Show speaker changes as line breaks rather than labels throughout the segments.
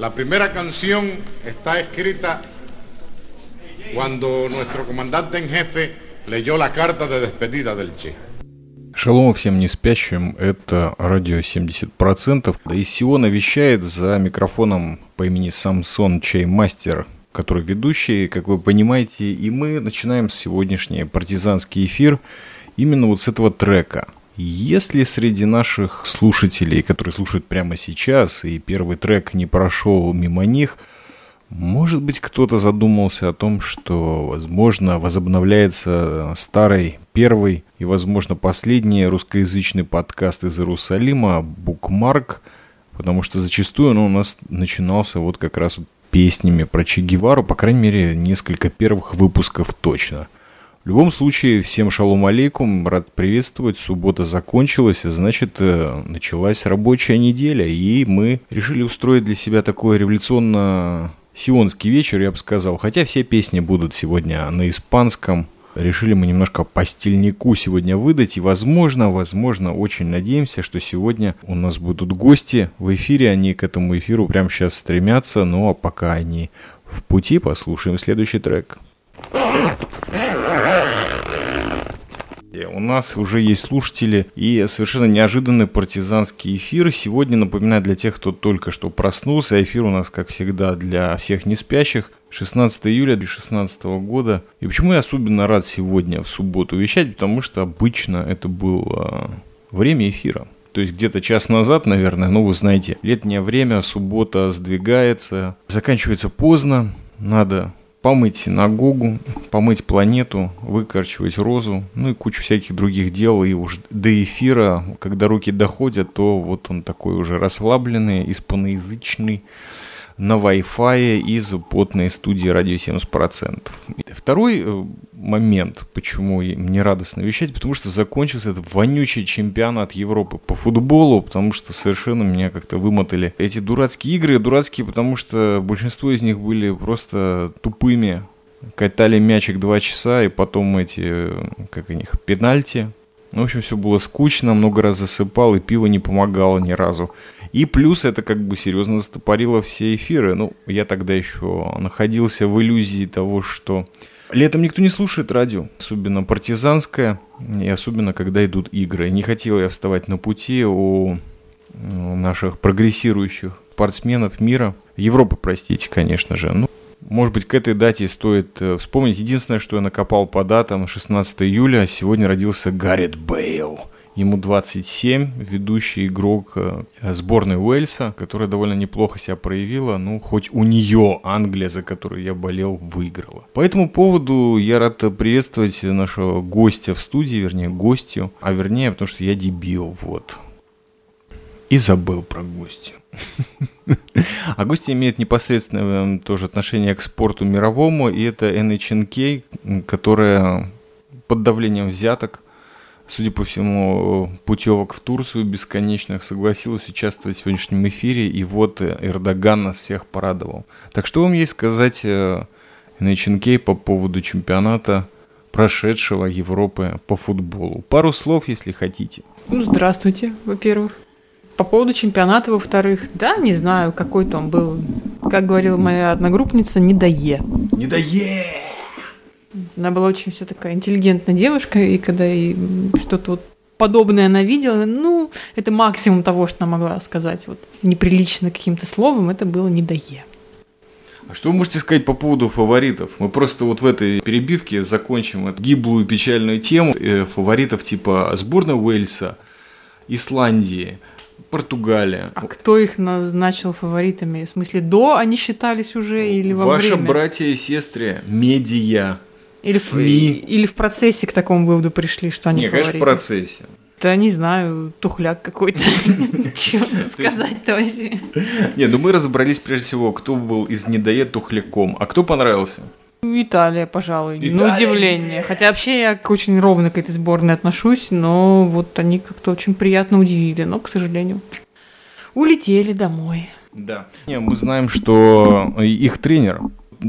La primera canción está escrita cuando nuestro comandante en jefe leyó la carta de despedida del Che.
Шалом всем не спящим, это радио 70%. Из Сиона вещает за микрофоном по имени Самсон Чаймастер, который ведущий, как вы понимаете, и мы начинаем сегодняшний партизанский эфир именно вот с этого трека. Если среди наших слушателей, которые слушают прямо сейчас, и первый трек не прошел мимо них – может быть, кто-то задумался о том, что, возможно, возобновляется старый, первый и, возможно, последний русскоязычный подкаст из Иерусалима «Букмарк», потому что зачастую он у нас начинался вот как раз песнями про Че Гевару, по крайней мере, несколько первых выпусков точно. В любом случае, всем шалом алейкум, рад приветствовать, суббота закончилась, значит, э, началась рабочая неделя, и мы решили устроить для себя такое революционно сионский вечер, я бы сказал. Хотя все песни будут сегодня на испанском. Решили мы немножко по стильнику сегодня выдать. И возможно, возможно, очень надеемся, что сегодня у нас будут гости в эфире. Они к этому эфиру прямо сейчас стремятся. Ну а пока они в пути, послушаем следующий трек. У нас уже есть слушатели и совершенно неожиданный партизанский эфир. Сегодня, напоминаю для тех, кто только что проснулся, эфир у нас, как всегда, для всех не спящих. 16 июля 2016 года. И почему я особенно рад сегодня в субботу вещать? Потому что обычно это было время эфира. То есть где-то час назад, наверное, ну вы знаете, летнее время, суббота сдвигается, заканчивается поздно, надо помыть синагогу, помыть планету, выкорчевать розу, ну и кучу всяких других дел. И уж до эфира, когда руки доходят, то вот он такой уже расслабленный, испаноязычный, на Wi-Fi из потной студии радио 70%. Второй э, момент, почему мне радостно вещать, потому что закончился этот вонючий чемпионат Европы по футболу, потому что совершенно меня как-то вымотали эти дурацкие игры. Дурацкие, потому что большинство из них были просто тупыми. Катали мячик два часа, и потом эти, как у них, пенальти. Ну, в общем, все было скучно, много раз засыпал, и пиво не помогало ни разу. И плюс это как бы серьезно застопорило все эфиры. Ну, я тогда еще находился в иллюзии того, что летом никто не слушает радио, особенно партизанское, и особенно когда идут игры. Не хотел я вставать на пути у наших прогрессирующих спортсменов мира, Европы, простите, конечно же. Ну, может быть, к этой дате стоит э, вспомнить. Единственное, что я накопал по датам, 16 июля, сегодня родился Гаррет Бейл. Ему 27, ведущий игрок э, сборной Уэльса, которая довольно неплохо себя проявила. Ну, хоть у нее Англия, за которую я болел, выиграла. По этому поводу я рад приветствовать нашего гостя в студии, вернее, гостью, а вернее, потому что я дебил, вот. И забыл про гостя. А гости имеют непосредственное тоже отношение к спорту мировому, и это NHNK, которая под давлением взяток судя по всему, путевок в Турцию бесконечных, согласилась участвовать в сегодняшнем эфире, и вот Эрдоган нас всех порадовал. Так что вам есть сказать на Ченкей по поводу чемпионата прошедшего Европы по футболу? Пару слов, если хотите.
Ну, здравствуйте, во-первых. По поводу чемпионата, во-вторых, да, не знаю, какой там был, как говорила моя одногруппница, не дое. Она была очень вся такая интеллигентная девушка, и когда и что-то вот подобное она видела, ну, это максимум того, что она могла сказать. Вот неприлично каким-то словом, это было не дое.
А что вы можете сказать по поводу фаворитов? Мы просто вот в этой перебивке закончим эту гиблую печальную тему э, фаворитов типа сборная Уэльса, Исландии, Португалия.
А кто их назначил фаворитами? В смысле, до они считались уже или во
Ваши
время?
Ваши братья и сестры, медиа,
или
СМИ.
В, или в процессе к такому выводу пришли, что они
Не, конечно, в процессе.
Да не знаю, тухляк какой-то. Чего сказать-то вообще?
Не, ну мы разобрались прежде всего, кто был из недоед тухляком, а кто понравился?
Италия, пожалуй, на удивление. Хотя вообще я очень ровно к этой сборной отношусь, но вот они как-то очень приятно удивили, но, к сожалению, улетели домой.
Да. Не, мы знаем, что их тренер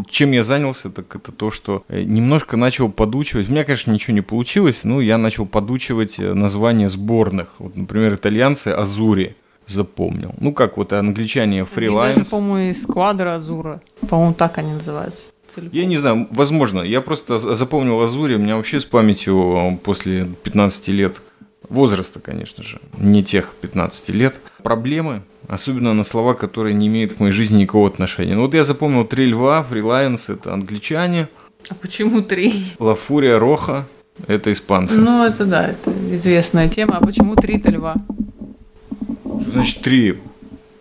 чем я занялся, так это то, что э, немножко начал подучивать. У меня, конечно, ничего не получилось, но я начал подучивать э, названия сборных. Вот, например, итальянцы Азури. запомнил. Ну, как вот англичане фрилайнс.
Даже, по-моему, из Сквадра Азура. По-моему, так они называются. целиком.
Я не знаю, возможно, я просто за- запомнил Азури, у меня вообще с памятью после 15 лет, возраста, конечно же, не тех 15 лет, проблемы, особенно на слова, которые не имеют к моей жизни никакого отношения. Ну вот я запомнил три льва, фрилайнс, это англичане,
А почему три?
Лафурия, Роха, это испанцы.
Ну, это да, это известная тема. А почему три-то льва?
Что значит три?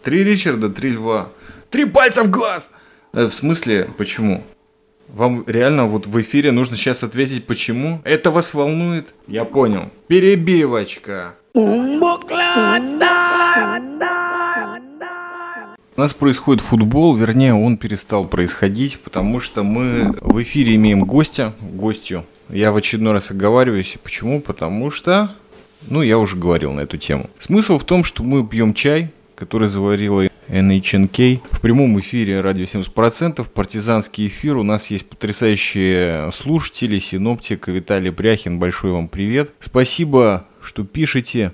Три Ричарда, три льва. Три пальца в глаз! Э, В смысле, почему? Вам реально вот в эфире нужно сейчас ответить, почему? Это вас волнует? Я понял. Перебивочка. У нас происходит футбол, вернее, он перестал происходить, потому что мы в эфире имеем гостя, гостью. Я в очередной раз оговариваюсь. Почему? Потому что, ну, я уже говорил на эту тему. Смысл в том, что мы пьем чай, который заварила NHNK. В прямом эфире радио 70%, партизанский эфир. У нас есть потрясающие слушатели, синоптик Виталий Бряхин. Большой вам привет. Спасибо, что пишете.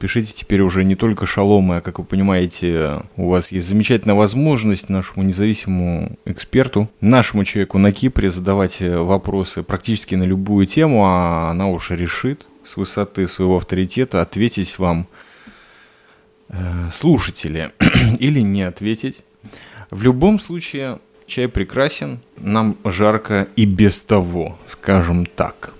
Пишите теперь уже не только шаломы, а, как вы понимаете, у вас есть замечательная возможность нашему независимому эксперту, нашему человеку на Кипре задавать э, вопросы практически на любую тему, а она уже решит с высоты своего авторитета ответить вам слушатели или не ответить. В любом случае, чай прекрасен, нам жарко и без того, скажем так.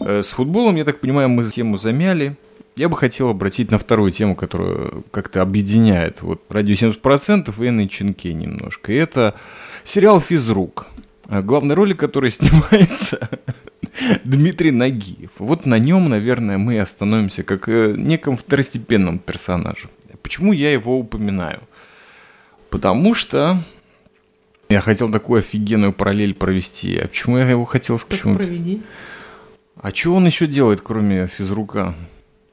Э, С футболом, я так понимаю, мы тему замяли. Я бы хотел обратить на вторую тему, которая как-то объединяет вот радио 70% и NHNK немножко. И это сериал «Физрук», э, главной роли которой снимается Дмитрий Нагиев. Вот на нем, наверное, мы остановимся как э, неком второстепенном персонаже. Почему я его упоминаю? Потому что я хотел такую офигенную параллель провести. А почему я его хотел
Так
почему?
проведи.
А что он еще делает, кроме физрука?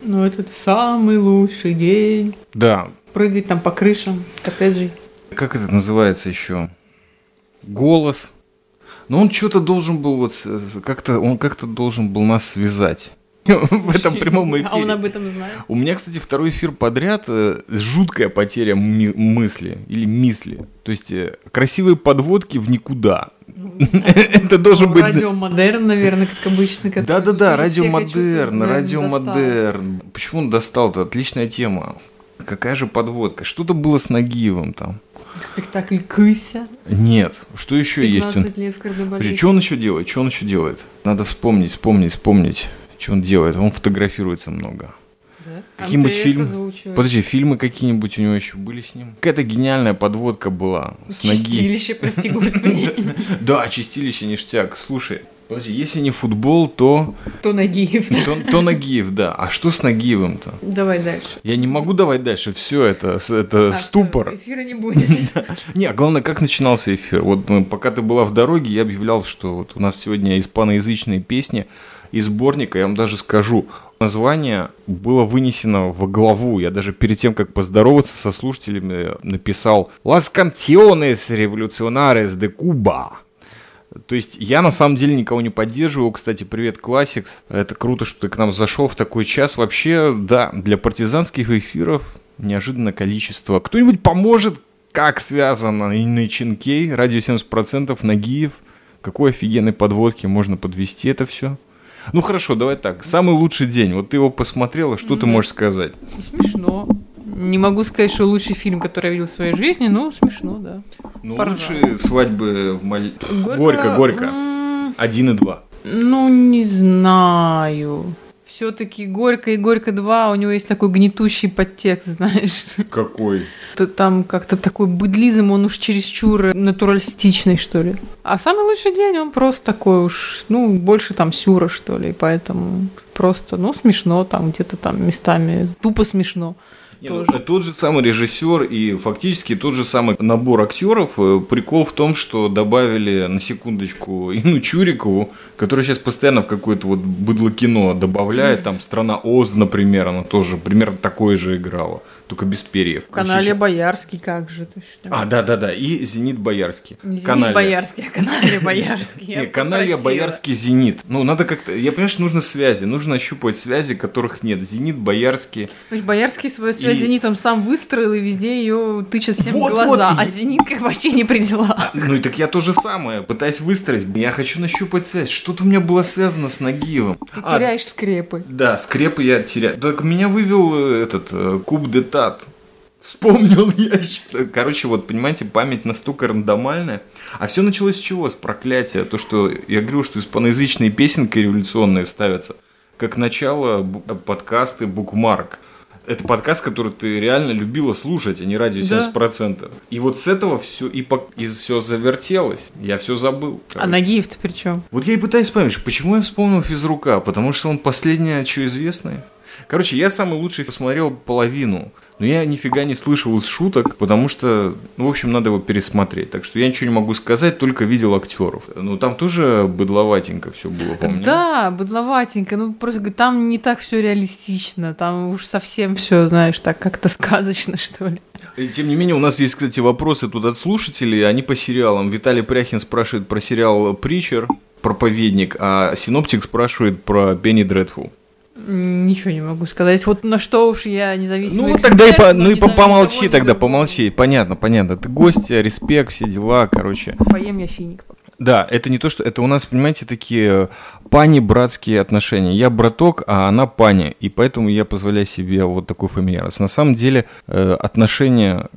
Ну, это самый лучший день.
Да,
Прыгать там по крышам коттеджей.
как это называется еще? Голос. Но он что-то должен был вот как-то он как-то должен был нас связать в этом прямом
А он
эфире.
об этом знает.
У меня, кстати, второй эфир подряд э, жуткая потеря мысли или мисли. То есть э, красивые подводки в никуда. Это должен
Ну,
быть...
Радиомодерн, наверное, как обычно.
Да-да-да, радиомодерн, радиомодерн. Почему он достал-то? Отличная тема. Какая же подводка? Что-то было с Нагиевым там.
Спектакль «Кыся».
Нет, что еще есть? Он...
15 лет в
что он еще делает? Что он еще делает? Надо вспомнить, вспомнить, вспомнить, что он делает. Он фотографируется много.
Да?
Какие-нибудь фильмы? Подожди, фильмы какие-нибудь у него еще были с ним? Какая-то гениальная подводка была с ноги.
Чистилище, прости господи.
Да, чистилище ништяк. Слушай, подожди, если не футбол, то,
То Нагиев.
то, то Нагиев, да. А что с Нагиевым-то?
Давай дальше.
Я не могу давать дальше. Все это, это
А,
ступор.
что, Эфира не будет.
Не, а главное, как начинался эфир. Вот мы, пока ты была в дороге, я объявлял, что вот у нас сегодня испаноязычные песни из сборника. Я вам даже скажу, название было вынесено в главу. Я даже перед тем, как поздороваться со слушателями, написал «Las canciones revolucionarias de Cuba». То есть я на самом деле никого не поддерживаю. Кстати, привет, Classics. Это круто, что ты к нам зашел в такой час. Вообще, да, для партизанских эфиров неожиданное количество. Кто-нибудь поможет, как связано и Ченкей, радио 70%, Нагиев. Какой офигенной подводки можно подвести это все? Ну хорошо, давай так. Самый лучший день. Вот ты его посмотрела, что ты можешь сказать?
Смешно. Не могу сказать, что лучший фильм, который я видел в своей жизни, но смешно, да.
Ну, лучшие свадьбы в Маль... Горько, горько. Один и два.
Ну, не знаю. Все-таки Горько и Горько 2, у него есть такой гнетущий подтекст, знаешь.
Какой?
Там как-то такой быдлизм, он уж чересчур натуралистичный, что ли. А самый лучший день, он просто такой уж, ну, больше там сюра, что ли, поэтому просто, ну, смешно там, где-то там местами, тупо смешно.
Не, ну,
тоже.
тот же самый режиссер и фактически тот же самый набор актеров. Э, Прикол в том, что добавили на секундочку Ину Чурикову, которая сейчас постоянно в какое-то вот быдло кино добавляет. Там «Страна Оз», например, она тоже примерно такое же играла. Только без перьев.
В канале Боярский, как же ты что?
А, да-да-да, и «Зенит Боярский».
Не Зенит
Каналья.
Боярский, а канале Боярский. Я
Не, каналья
попросила.
Боярский Зенит. Ну, надо как-то. Я понимаю, что нужно связи. Нужно ощупать связи, которых нет. Зенит, Боярский.
Значит, Боярский свою связь с Зенитом сам выстроил, и везде ее тычет всем в глаза, а Зенит как вообще не при делах.
Ну и так я то же самое, пытаюсь выстроить. Я хочу нащупать связь. Что-то у меня было связано с Нагиевым.
Ты
А,
теряешь скрепы.
Да, скрепы я теряю. Так меня вывел э, этот э, куб де тат. Вспомнил я еще. Короче, вот, понимаете, память настолько рандомальная. А все началось с чего? С проклятия. То, что я говорю, что испаноязычные песенки революционные ставятся. Как начало подкасты Букмарк. Это подкаст, который ты реально любила слушать, а не радио
Да.
70%. И вот с этого все и, все завертелось. Я все забыл.
А
короче.
Нагиев-то при чем?
Вот я и пытаюсь вспомнить, почему я вспомнил физрука, потому что он последнее, что известное. Короче, я самый лучший посмотрел половину, но я нифига не слышал из шуток, потому что, ну, в общем, надо его пересмотреть. Так что я ничего не могу сказать, только видел актеров. Ну, там тоже быдловатенько все было, помню.
Да, быдловатенько. Ну, просто там не так все реалистично. Там уж совсем все, знаешь, так как-то сказочно, что ли.
И Тем не менее, у нас есть, кстати, вопросы тут от слушателей, они по сериалам. Виталий Пряхин спрашивает про сериал «Притчер», проповедник, а Синоптик спрашивает про Пенни Дредфул.
Ничего не могу сказать. Вот на что уж я независимый
Ну, тогда и, по- ну и по- помолчи тогда, помолчи. Понятно, понятно. Ты гость, респект, все дела, короче.
Поем я финик.
Да, это не то, что... Это у нас, понимаете, такие пани-братские отношения. Я браток, а она пани. И поэтому я позволяю себе вот такую фамильярность. На самом деле э, отношения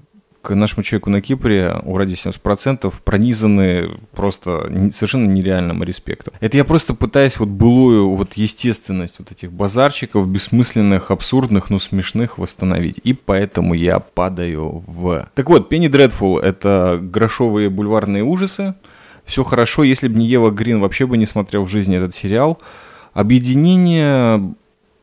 нашему человеку на Кипре у радио 70% пронизаны просто совершенно нереальным респектом. Это я просто пытаюсь вот былую вот естественность вот этих базарчиков, бессмысленных, абсурдных, но смешных восстановить. И поэтому я падаю в... Так вот, Пенни Дредфул — это грошовые бульварные ужасы. Все хорошо, если бы не Ева Грин, вообще бы не смотрел в жизни этот сериал. Объединение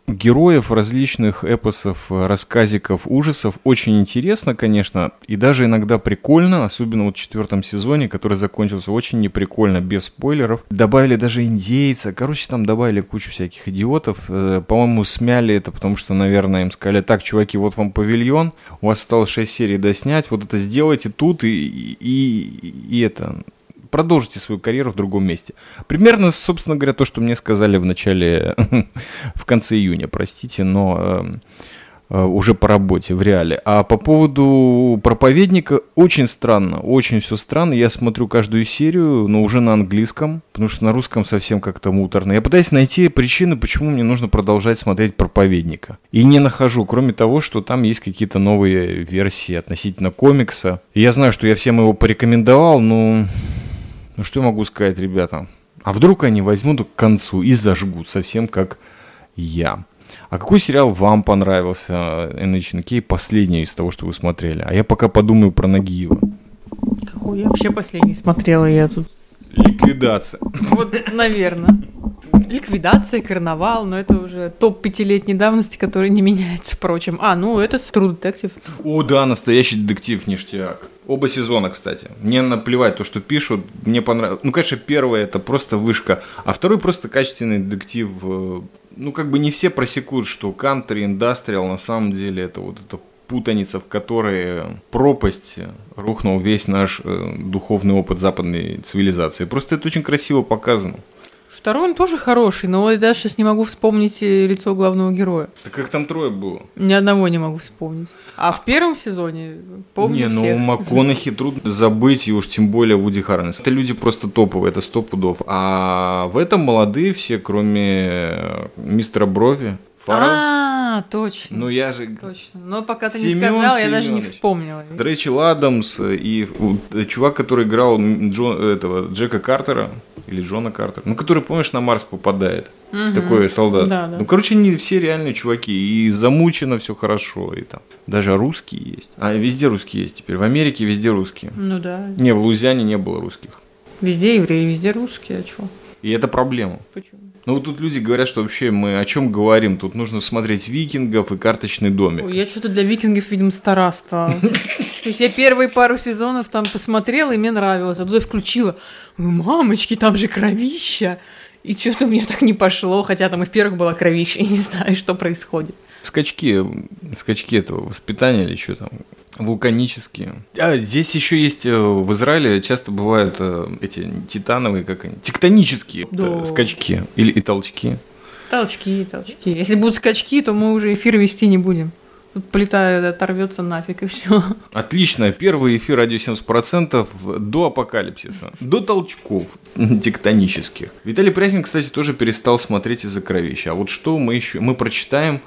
героев различных эпосов, рассказиков, ужасов очень интересно, конечно, и даже иногда прикольно, особенно вот в четвертом сезоне, который закончился очень неприкольно, без спойлеров. Добавили даже индейца, короче, там добавили кучу всяких идиотов. Э, По-моему, смяли это, потому что, наверное, им сказали, так, чуваки, вот вам павильон, у вас осталось 6 серий доснять, вот это сделайте тут и, и, и это продолжите свою карьеру в другом месте. Примерно, собственно говоря, то, что мне сказали в начале, в конце июня, простите, но э, э, уже по работе, в реале. А по поводу проповедника, очень странно, очень все странно. Я смотрю каждую серию, но уже на английском, потому что на русском совсем как-то муторно. Я пытаюсь найти причины, почему мне нужно продолжать смотреть проповедника. И не нахожу, кроме того, что там есть какие-то новые версии относительно комикса. Я знаю, что я всем его порекомендовал, но... Ну что я могу сказать, ребята? А вдруг они возьмут к концу и зажгут, совсем как я. А какой сериал вам понравился, NHNK, последний из того, что вы смотрели? А я пока подумаю про Нагиева.
Какой я вообще последний смотрела, я тут...
Ликвидация.
Вот, наверное. Ликвидация, карнавал, но это уже топ пятилетней давности, который не меняется, впрочем. А, ну это True Detective.
О, да, настоящий детектив, ништяк. Оба сезона, кстати. Мне наплевать то, что пишут. Мне понравилось. Ну, конечно, первый это просто вышка, а второй просто качественный детектив. э, Ну, как бы не все просекут, что кантри, индастриал на самом деле это вот это путаница, в которой пропасть рухнул весь наш э, духовный опыт западной цивилизации. Просто это очень красиво показано.
Второй он тоже хороший, но я даже сейчас не могу вспомнить э, лицо главного героя.
Так как там трое было?
Ни одного не могу вспомнить. А в первом сезоне помню
не, ну
всех.
МакКонахи трудно забыть, и уж тем более Вуди Харрельс. Это люди просто топовые, это сто пудов. А в этом молодые все, кроме э, мистера Брови, Фаррелл.
А, точно.
Ну я же...
Точно. Но пока ты не
Семён
сказал, я даже не вспомнила.
Рэйчел Адамс и э, чувак, который играл Джо- этого Джека Картера, или Джона Картера, ну, который, помнишь, на Марс попадает.
Мгм.
Такой солдат.
Да, да.
Ну, короче, не все реальные чуваки. И замучено все хорошо. И там даже русские есть. А везде русские есть теперь. В Америке везде русские.
Ну да.
Не, в Луизиане не было русских.
Везде евреи, везде русские, а чё?
И это проблема.
Почему?
Ну, вот тут люди говорят, что вообще мы о чем говорим? Тут нужно смотреть викингов и карточный домик.
Ой, я что-то для викингов, видимо, стара стала. То есть я первые пару сезонов там посмотрела, и мне нравилось. А туда включила. Мамочки, там же кровища. И что-то мне так не пошло, хотя там и в первых была кровища, я не знаю, что происходит.
Скачки, скачки этого воспитания или что там, вулканические. А здесь еще есть э, в Израиле часто бывают э, эти титановые, как они, тектонические
Да.
э, скачки или и толчки.
Толчки, толчки. Если будут скачки, то мы уже эфир вести не будем. Плита оторвется нафиг и все.
Отлично. Первый эфир радио 70% до апокалипсиса. До толчков тектонических. Виталий Пряхин, кстати, тоже перестал смотреть из-за кровища. А вот что мы еще... Мы прочитаем,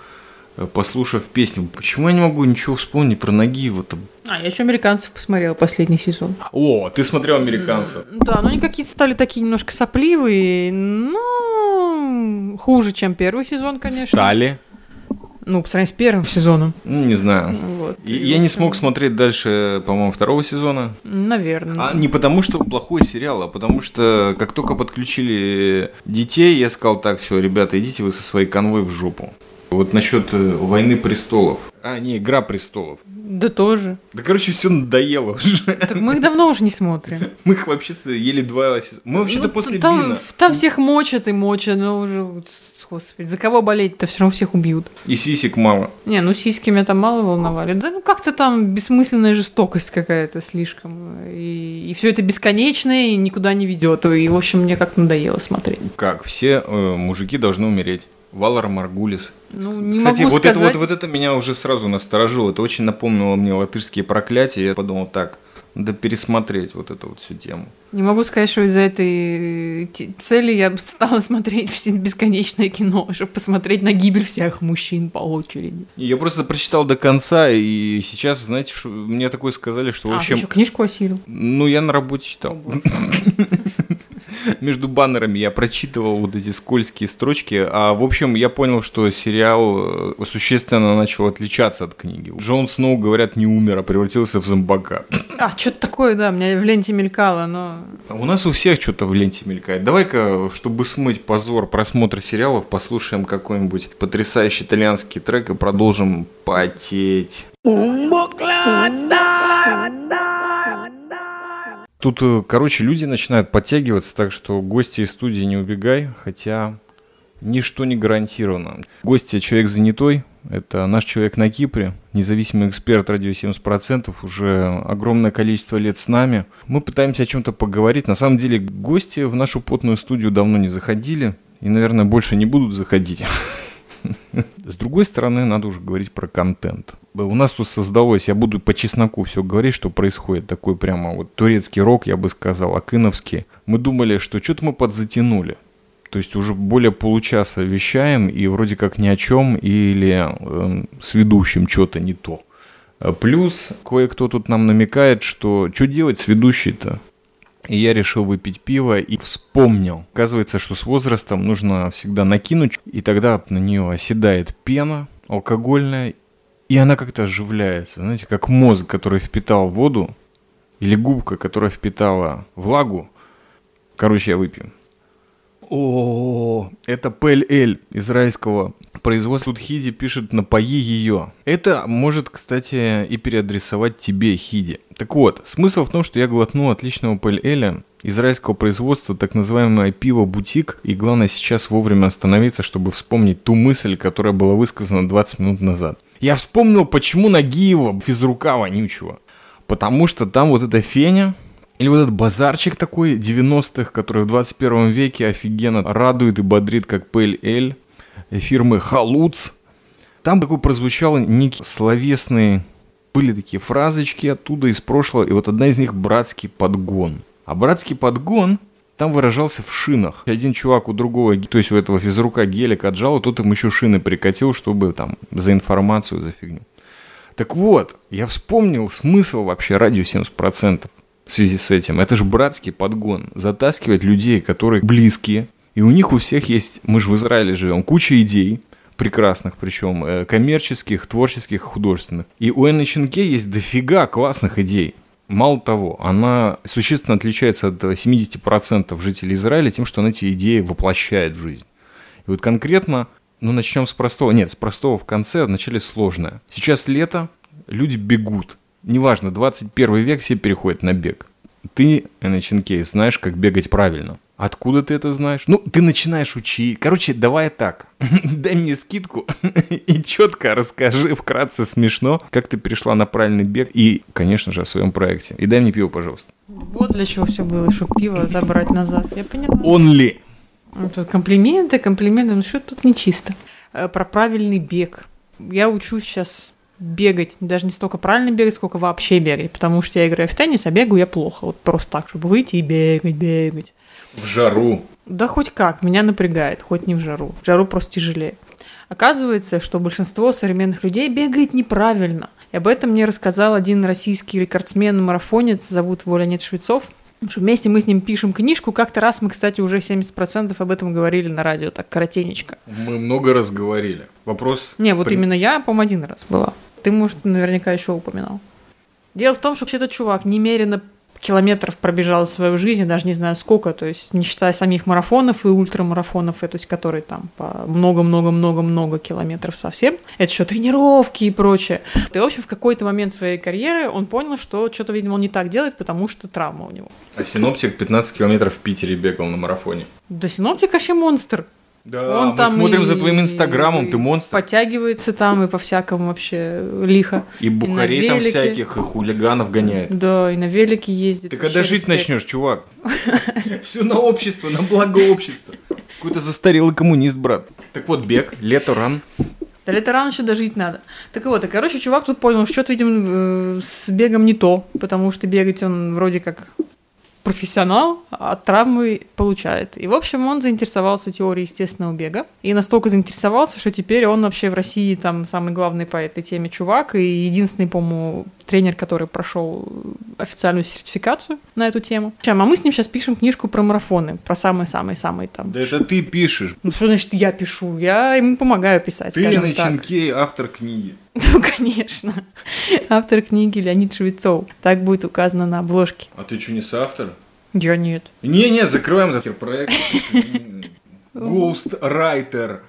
э, послушав песню. Почему я не могу ничего вспомнить про Нагиева-то?
А, я еще американцев посмотрела последний сезон.
О, ты смотрел «Американцев».
Да, но они какие-то стали такие немножко сопливые, но хуже, чем первый сезон, конечно.
Стали.
Ну, по сравнению с первым сезоном.
Ну, не знаю.
Вот.
И Я не смог смотреть дальше, по-моему, второго сезона.
Наверное.
А не потому, что плохой сериал, а потому что как только подключили детей, я сказал так, все, ребята, идите вы со своей конвой в жопу. Вот насчет э, войны престолов. А, не, игра престолов.
Да тоже.
Да, короче, все надоело уже.
Так мы их давно уже не смотрим.
Мы их вообще ели два. Мы вообще-то
Ну,
после
там,
Бина.
там всех мочат и мочат, но уже, вот, господи, за кого болеть-то все равно всех убьют.
И сисек мало.
Не, ну сиськи меня там мало волновали. Да ну как-то там бессмысленная жестокость какая-то слишком. И, и все это бесконечное и никуда не ведет. И, в общем, мне как надоело смотреть.
Как? Все э, мужики должны умереть. Валар Маргулис.
Ну, не
Кстати,
могу
вот,
сказать...
это, вот, вот это меня уже сразу насторожило. Это очень напомнило мне латышские проклятия. Я подумал, так, надо пересмотреть вот эту вот всю тему.
Не могу сказать, что из-за этой э, цели я стала смотреть все бесконечное кино, чтобы посмотреть на гибель всех мужчин по очереди.
Я просто прочитал до конца, и сейчас, знаете, что, мне такое сказали, что, в
А, ты
общем,
еще книжку осилил?
ну, я на работе читал. Между баннерами я прочитывал вот эти скользкие строчки, а в общем я понял, что сериал э, существенно начал отличаться от книги. Джон Сноу, говорят, не умер, а превратился в зомбака.
А, что-то такое, да, у меня в ленте мелькало, но...
У нас у всех что-то в ленте мелькает. Давай-ка, чтобы смыть позор просмотра сериалов, послушаем какой-нибудь потрясающий итальянский трек и продолжим потеть. Тут, э, короче, люди начинают подтягиваться, так что гости из студии не убегай, хотя ничто не гарантировано. Гости человек занятой, это наш человек на Кипре, независимый эксперт радио 70%, уже огромное количество лет с нами. Мы пытаемся о чем-то поговорить. На самом деле гости в нашу потную студию давно не заходили и, наверное, больше не будут заходить. С другой стороны, надо уже говорить про контент. У нас тут создалось, я буду по чесноку все говорить, что происходит. Такой прямо вот турецкий рок, я бы сказал, акыновский. Мы думали, что что-то мы подзатянули. То есть уже более получаса вещаем, и вроде как ни о чем, или эм, с ведущим что-то не то. А Плюс кое-кто тут нам намекает, что что делать с ведущей-то? И я решил выпить пиво и вспомнил. Оказывается, что с возрастом нужно всегда накинуть, и тогда на нее оседает пена алкогольная, и она как-то оживляется. Знаете, как мозг, который впитал воду, или губка, которая впитала влагу. Короче, я выпью. О, это Пель-Эль израильского производства. Тут Хиди пишет «напои ее». Это может, кстати, и переадресовать тебе, Хиди. Так вот, смысл в том, что я глотнул отличного Пель-Эля израильского производства, так называемое пиво-бутик, и главное сейчас вовремя остановиться, чтобы вспомнить ту мысль, которая была высказана 20 минут назад. Я вспомнил, почему Нагиева физрука вонючего. Потому что там вот эта феня, или вот этот базарчик такой 90-х, который в 21 веке офигенно радует и бодрит, как Пель-Эль фирмы Халуц. Там такой прозвучал некий словесный... Были такие фразочки оттуда из прошлого, и вот одна из них «братский подгон». А братский подгон там выражался в шинах. Один чувак у другого, то есть у этого физрука гелик отжал, а тот им еще шины прикатил, чтобы там за информацию, за фигню. Так вот, я вспомнил смысл вообще радио 70% в связи с этим. Это же братский подгон. Затаскивать людей, которые близкие. И у них у всех есть, мы же в Израиле живем, куча идей, прекрасных, причем э, коммерческих, творческих, художественных. И у Энны есть дофига классных идей. Мало того, она существенно отличается от 70% жителей Израиля тем, что она эти идеи воплощает в жизнь. И вот конкретно, ну начнем с простого. Нет, с простого в конце, а вначале сложное. Сейчас лето, люди бегут. Неважно, 21 век, все переходят на бег. Ты, NHNK, знаешь, как бегать правильно. Откуда ты это знаешь? Ну, ты начинаешь учить. Короче, давай так. Дай мне скидку и четко расскажи, вкратце смешно, как ты перешла на правильный бег и, конечно же, о своем проекте. И дай мне пиво, пожалуйста.
Вот для чего все было, чтобы пиво забрать назад. Я поняла.
Он ли?
Ну, тут комплименты, комплименты, ну что тут нечисто. Э, Про правильный бег. Я учусь сейчас бегать, даже не столько правильно бегать, сколько вообще бегать, потому что я играю в теннис, а бегаю я плохо, вот просто так, чтобы выйти и бегать, бегать.
В жару.
Да хоть как, меня напрягает, хоть не в жару. В жару просто тяжелее. Оказывается, что большинство современных людей бегает неправильно. И об этом мне рассказал один российский рекордсмен-марафонец, зовут его Леонид Швецов. Потому что вместе мы с ним пишем книжку. Как-то раз мы, кстати, уже 70% об этом говорили на радио, так коротенечко.
Мы много раз говорили. Вопрос...
Не, вот
при-
именно я, по-моему, один раз была. Ты, может, наверняка еще упоминал. Дело в том, что этот чувак немерено километров пробежал за свою жизнь, я даже не знаю сколько, то есть не считая самих марафонов и ультрамарафонов, э, то есть которые там по много-много-много-много километров совсем. Это еще тренировки и прочее. И, в общем, в какой-то момент своей карьеры он понял, что что-то, видимо, он не так делает, потому что травма у него.
А синоптик 15 километров в Питере бегал на марафоне.
Да синоптик вообще монстр.
Да,
Он
мы
там
смотрим
и-
за твоим инстаграмом, ты монстр.
Подтягивается там и по всякому вообще лихо.
И бухарей
на
там всяких, и хулиганов гоняет.
Да, и на велике ездит.
Ты когда жить
респект.
начнешь, чувак? Все на общество, на благо общества. Какой-то застарелый коммунист, брат. Так вот, бег, лето, ран.
Да лето рано еще дожить надо. Так вот, и, короче, чувак тут понял, что что-то, видимо, э, с бегом не то, потому что бегать он вроде как профессионал, а травмы получает. И, в общем, он заинтересовался теорией естественного бега. И настолько заинтересовался, что теперь он вообще в России там самый главный по этой теме чувак и единственный, по-моему, тренер, который прошел официальную сертификацию на эту тему. А мы с ним сейчас пишем книжку про марафоны, про самые-самые-самые там.
Да это ты пишешь.
Ну, что значит я пишу? Я ему помогаю писать,
Ты
скажем
на
так.
Ченкей автор книги.
Ну, конечно. Автор книги Леонид Швецов. Так будет указано на обложке.
А ты что, не соавтор?
Я нет.
Не-не, закрываем этот проект. Ghostwriter.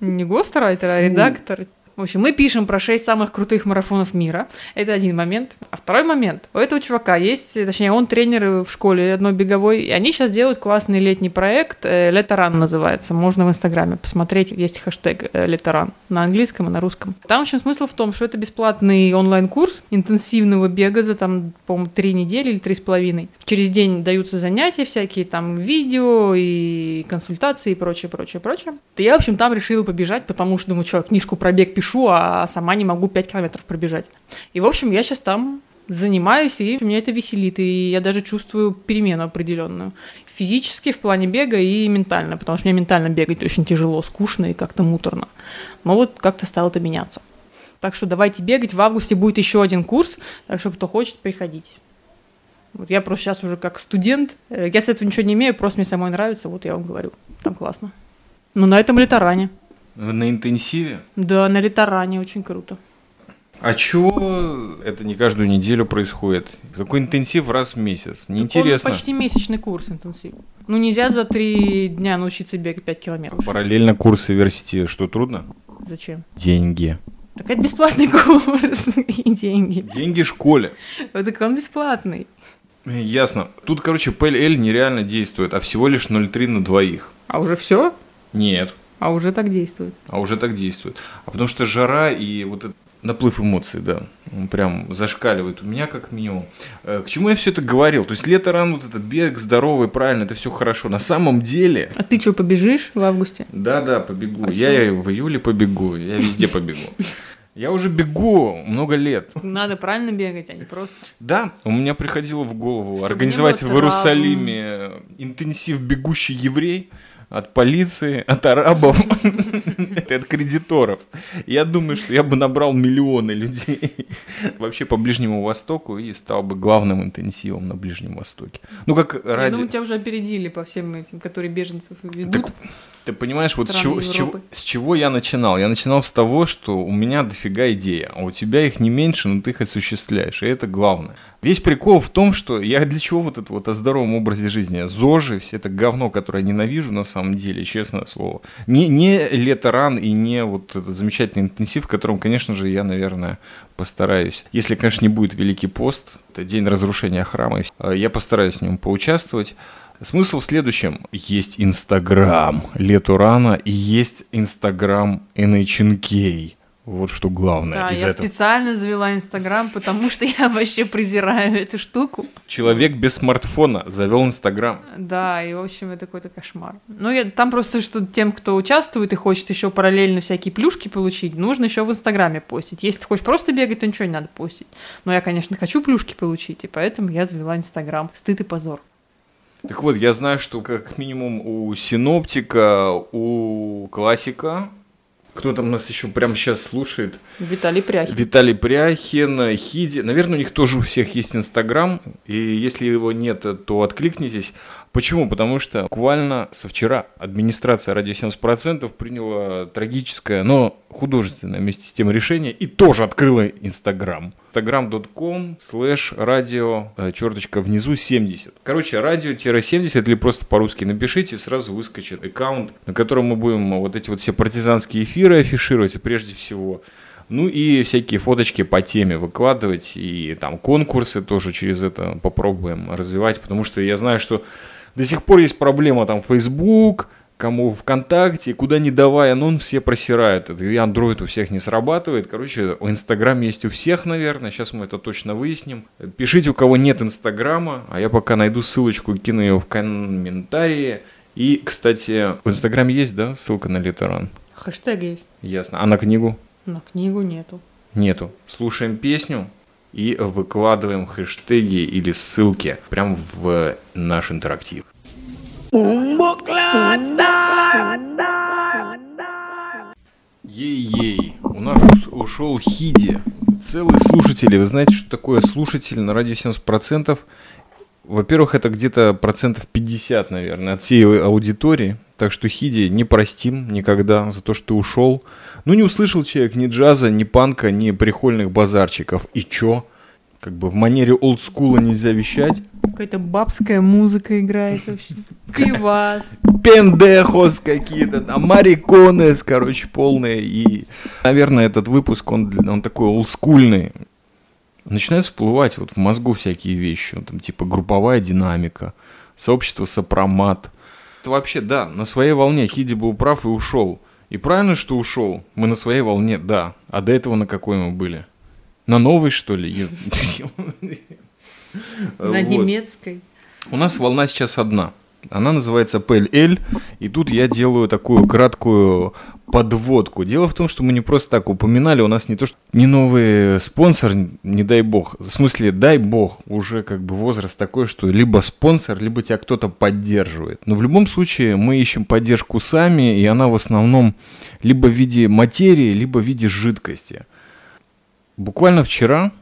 Не гостарайтер, а редактор. В общем, мы пишем про шесть самых крутых марафонов мира. Это один момент. А второй момент. У этого чувака есть, точнее, он тренер в школе одной беговой, и они сейчас делают классный летний проект. э, Леторан называется. Можно в Инстаграме посмотреть. Есть хэштег э, Леторан на английском и на русском. Там, в общем, смысл в том, что это бесплатный онлайн-курс интенсивного бега за, там, по-моему, три недели или три с половиной. Через день даются занятия всякие, там, видео и консультации и прочее, прочее, прочее. То я, в общем, там решила побежать, потому что, думаю, что, книжку про бег пишу, а сама не могу 5 километров пробежать. И, в общем, я сейчас там занимаюсь, и меня это веселит, и я даже чувствую перемену определенную. Физически в плане бега и ментально, потому что мне ментально бегать очень тяжело, скучно и как-то муторно. Но вот как-то стало это меняться. Так что давайте бегать. В августе будет еще один курс, так что кто хочет, приходить. Вот я просто сейчас уже как студент. э, Я с этого ничего не имею, просто мне самой нравится, вот я вам говорю. Там классно. Ну, на этом литоране.
На интенсиве?
Да, на литоране очень круто.
А чего это не каждую неделю происходит? Такой интенсив раз в месяц.
Так
Неинтересно.
почти месячный курс интенсив. Ну, нельзя за три дня научиться бегать 5 километров.
Параллельно курсы версите, что трудно?
Зачем?
Деньги.
Так это бесплатный курс и деньги.
Деньги школе.
Так он бесплатный.
Ясно. Тут, короче, PLL нереально действует, а всего лишь 0,3 на двоих.
А уже все?
Нет,
А уже так действует.
а уже так действует. А потому что жара и вот этот наплыв эмоций, да, он прям зашкаливает у меня как минимум. Э, К чему я все это говорил? То есть лето ран, вот этот бег здоровый, правильно, это все хорошо. На самом деле,
А ты что, побежишь в августе?
да-да, побегу.
А
я и в июле побегу, я везде побегу. Я уже бегу много лет.
Надо правильно бегать, а не просто.
Да, у меня приходило в голову
Чтобы
организовать в. Иерусалиме интенсив бегущий еврей от полиции, от арабов от кредиторов. Я думаю, что я бы набрал миллионы людей вообще по Ближнему Востоку и стал бы главным интенсивом на Ближнем Востоке. Ну, как
Я
ради...
думаю, тебя уже опередили по всем этим, которые беженцев ведут.
Так, ты понимаешь, вот с чего, с, чего, с чего я начинал? Я начинал с того, что у меня дофига идея, а у тебя их не меньше, но ты их осуществляешь, и это главное. Весь прикол в том, что я для чего вот это вот о здоровом образе жизни? ЗОЖи, все это говно, которое я ненавижу на самом деле, честное слово. Не, не лето-ран и не вот этот замечательный интенсив, в котором, конечно же, я, наверное, постараюсь. Если, конечно, не будет Великий пост, это день разрушения храма, я постараюсь в нем поучаствовать. Смысл в следующем. Есть Инстаграм Лету рано и есть Инстаграм NHNK. Вот что главное.
Да,
из
я
этого.
специально завела Инстаграм, потому что я вообще презираю эту штуку.
Человек без смартфона завел Инстаграм.
Да, и в общем это какой-то кошмар. Ну, я, там просто что тем, кто участвует и хочет еще параллельно всякие плюшки получить, нужно еще в Инстаграме постить. Если ты хочешь просто бегать, то ничего не надо постить. Но я, конечно, хочу плюшки получить, и поэтому я завела Инстаграм. Стыд и позор.
Так вот, я знаю, что как минимум у синоптика, у классика, кто там нас еще прямо сейчас слушает,
Виталий Пряхин.
Виталий Пряхин, Хиди. Наверное, у них тоже у всех есть Инстаграм. И если его нет, то откликнитесь. Почему? Потому что буквально со вчера администрация радио 70% приняла трагическое, но художественное вместе с тем решение и тоже открыла Инстаграм. instagram.com слэш радио э, черточка внизу 70. Короче, радио-70 или просто по-русски напишите, сразу выскочит аккаунт, на котором мы будем вот эти вот все партизанские эфиры афишировать, прежде всего ну и всякие фоточки по теме выкладывать, и там конкурсы тоже через это попробуем развивать, потому что я знаю, что до сих пор есть проблема там Facebook, кому ВКонтакте, куда не давая, но он все просирает. Это и Android у всех не срабатывает. Короче, Инстаграм есть у всех, наверное. Сейчас мы это точно выясним. Пишите, у кого нет Инстаграма, а я пока найду ссылочку, кину ее в комментарии. И, кстати, в Инстаграме есть, да, ссылка на Литеран?
Хэштег есть.
Ясно. А на книгу?
На книгу нету.
Нету. Слушаем песню и выкладываем хэштеги или ссылки прямо в наш интерактив. Ей-ей, у нас ушел Хиди. Целые слушатели. Вы знаете, что такое слушатель на радио 70%? Во-первых, это где-то процентов 50, наверное, от всей аудитории. Так что Хиди не простим никогда за то, что ты ушел. Ну, не услышал человек ни джаза, ни панка, ни прикольных базарчиков. И чё? Как бы в манере олдскула нельзя вещать.
Какая-то бабская музыка играет вообще. Пивас.
Пендехос какие-то, там, мариконес, короче, полные. И, наверное, этот выпуск, он, он такой олдскульный. Начинают всплывать вот в мозгу всякие вещи. Там, типа групповая динамика, сообщество сопромат. Это вообще, да, на своей волне Хиди был прав и ушел. И правильно, что ушел. Мы на своей волне, да. А до этого на какой мы были? На новой, что ли?
На немецкой.
У нас волна сейчас одна. Она называется PLL, и тут я делаю такую краткую подводку. Дело в том, что мы не просто так упоминали, у нас не то, что не новый спонсор, не дай бог. В смысле, дай бог, уже как бы возраст такой, что либо спонсор, либо тебя кто-то поддерживает. Но в любом случае мы ищем поддержку сами, и она в основном либо в виде материи, либо в виде жидкости. Буквально вчера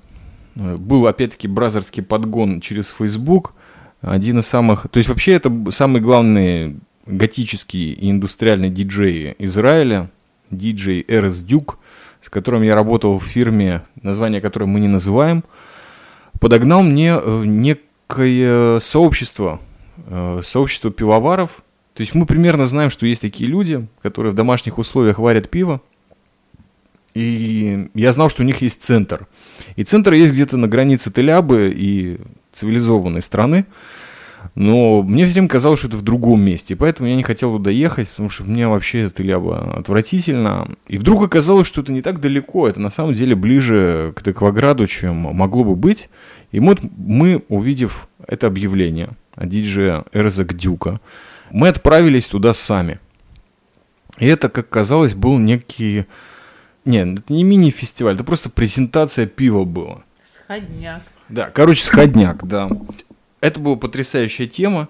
э, был опять-таки бразерский подгон через Facebook. Один из самых... То есть вообще это самый главный готический и индустриальный диджей Израиля, диджей Эрс Дюк, с которым я работал в фирме, название которой мы не называем, подогнал мне э, некое сообщество, э, сообщество пивоваров. То есть мы примерно знаем, что есть такие люди, которые в домашних условиях варят пиво, и я знал, что у них есть центр. И центр есть где-то на границе Телябы и цивилизованной страны. Но мне все время казалось, что это в другом месте. И поэтому я не хотел туда ехать, потому что мне вообще Теляба отвратительно. И вдруг оказалось, что это не так далеко. Это на самом деле ближе к Текваграду, чем могло бы быть. И вот мы, увидев это объявление от диджея Эрзак Дюка, мы отправились туда сами. И это, как казалось, был некий нет, это не мини-фестиваль, это просто презентация пива была.
Сходняк.
Да, короче, сходняк, да. Это была потрясающая тема,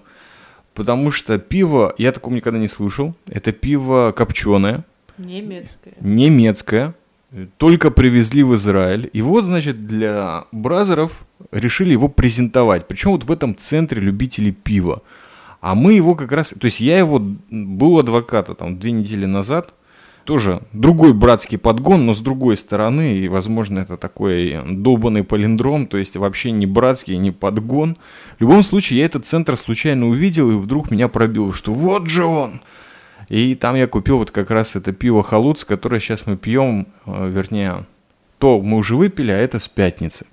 потому что пиво, я такого никогда не слышал, это пиво копченое.
Немецкое.
Немецкое. Только привезли в Израиль. И вот, значит, для бразеров решили его презентовать. Причем вот в этом центре любителей пива. А мы его как раз... То есть я его был адвоката там две недели назад. Тоже другой братский подгон, но с другой стороны, и, возможно, это такой долбанный палиндром, то есть вообще не братский, не подгон. В любом случае, я этот центр случайно увидел, и вдруг меня пробило, что вот же он! И там я купил вот как раз это пиво Халуц, которое сейчас мы пьем, э, вернее, то мы уже выпили, а это с пятницы.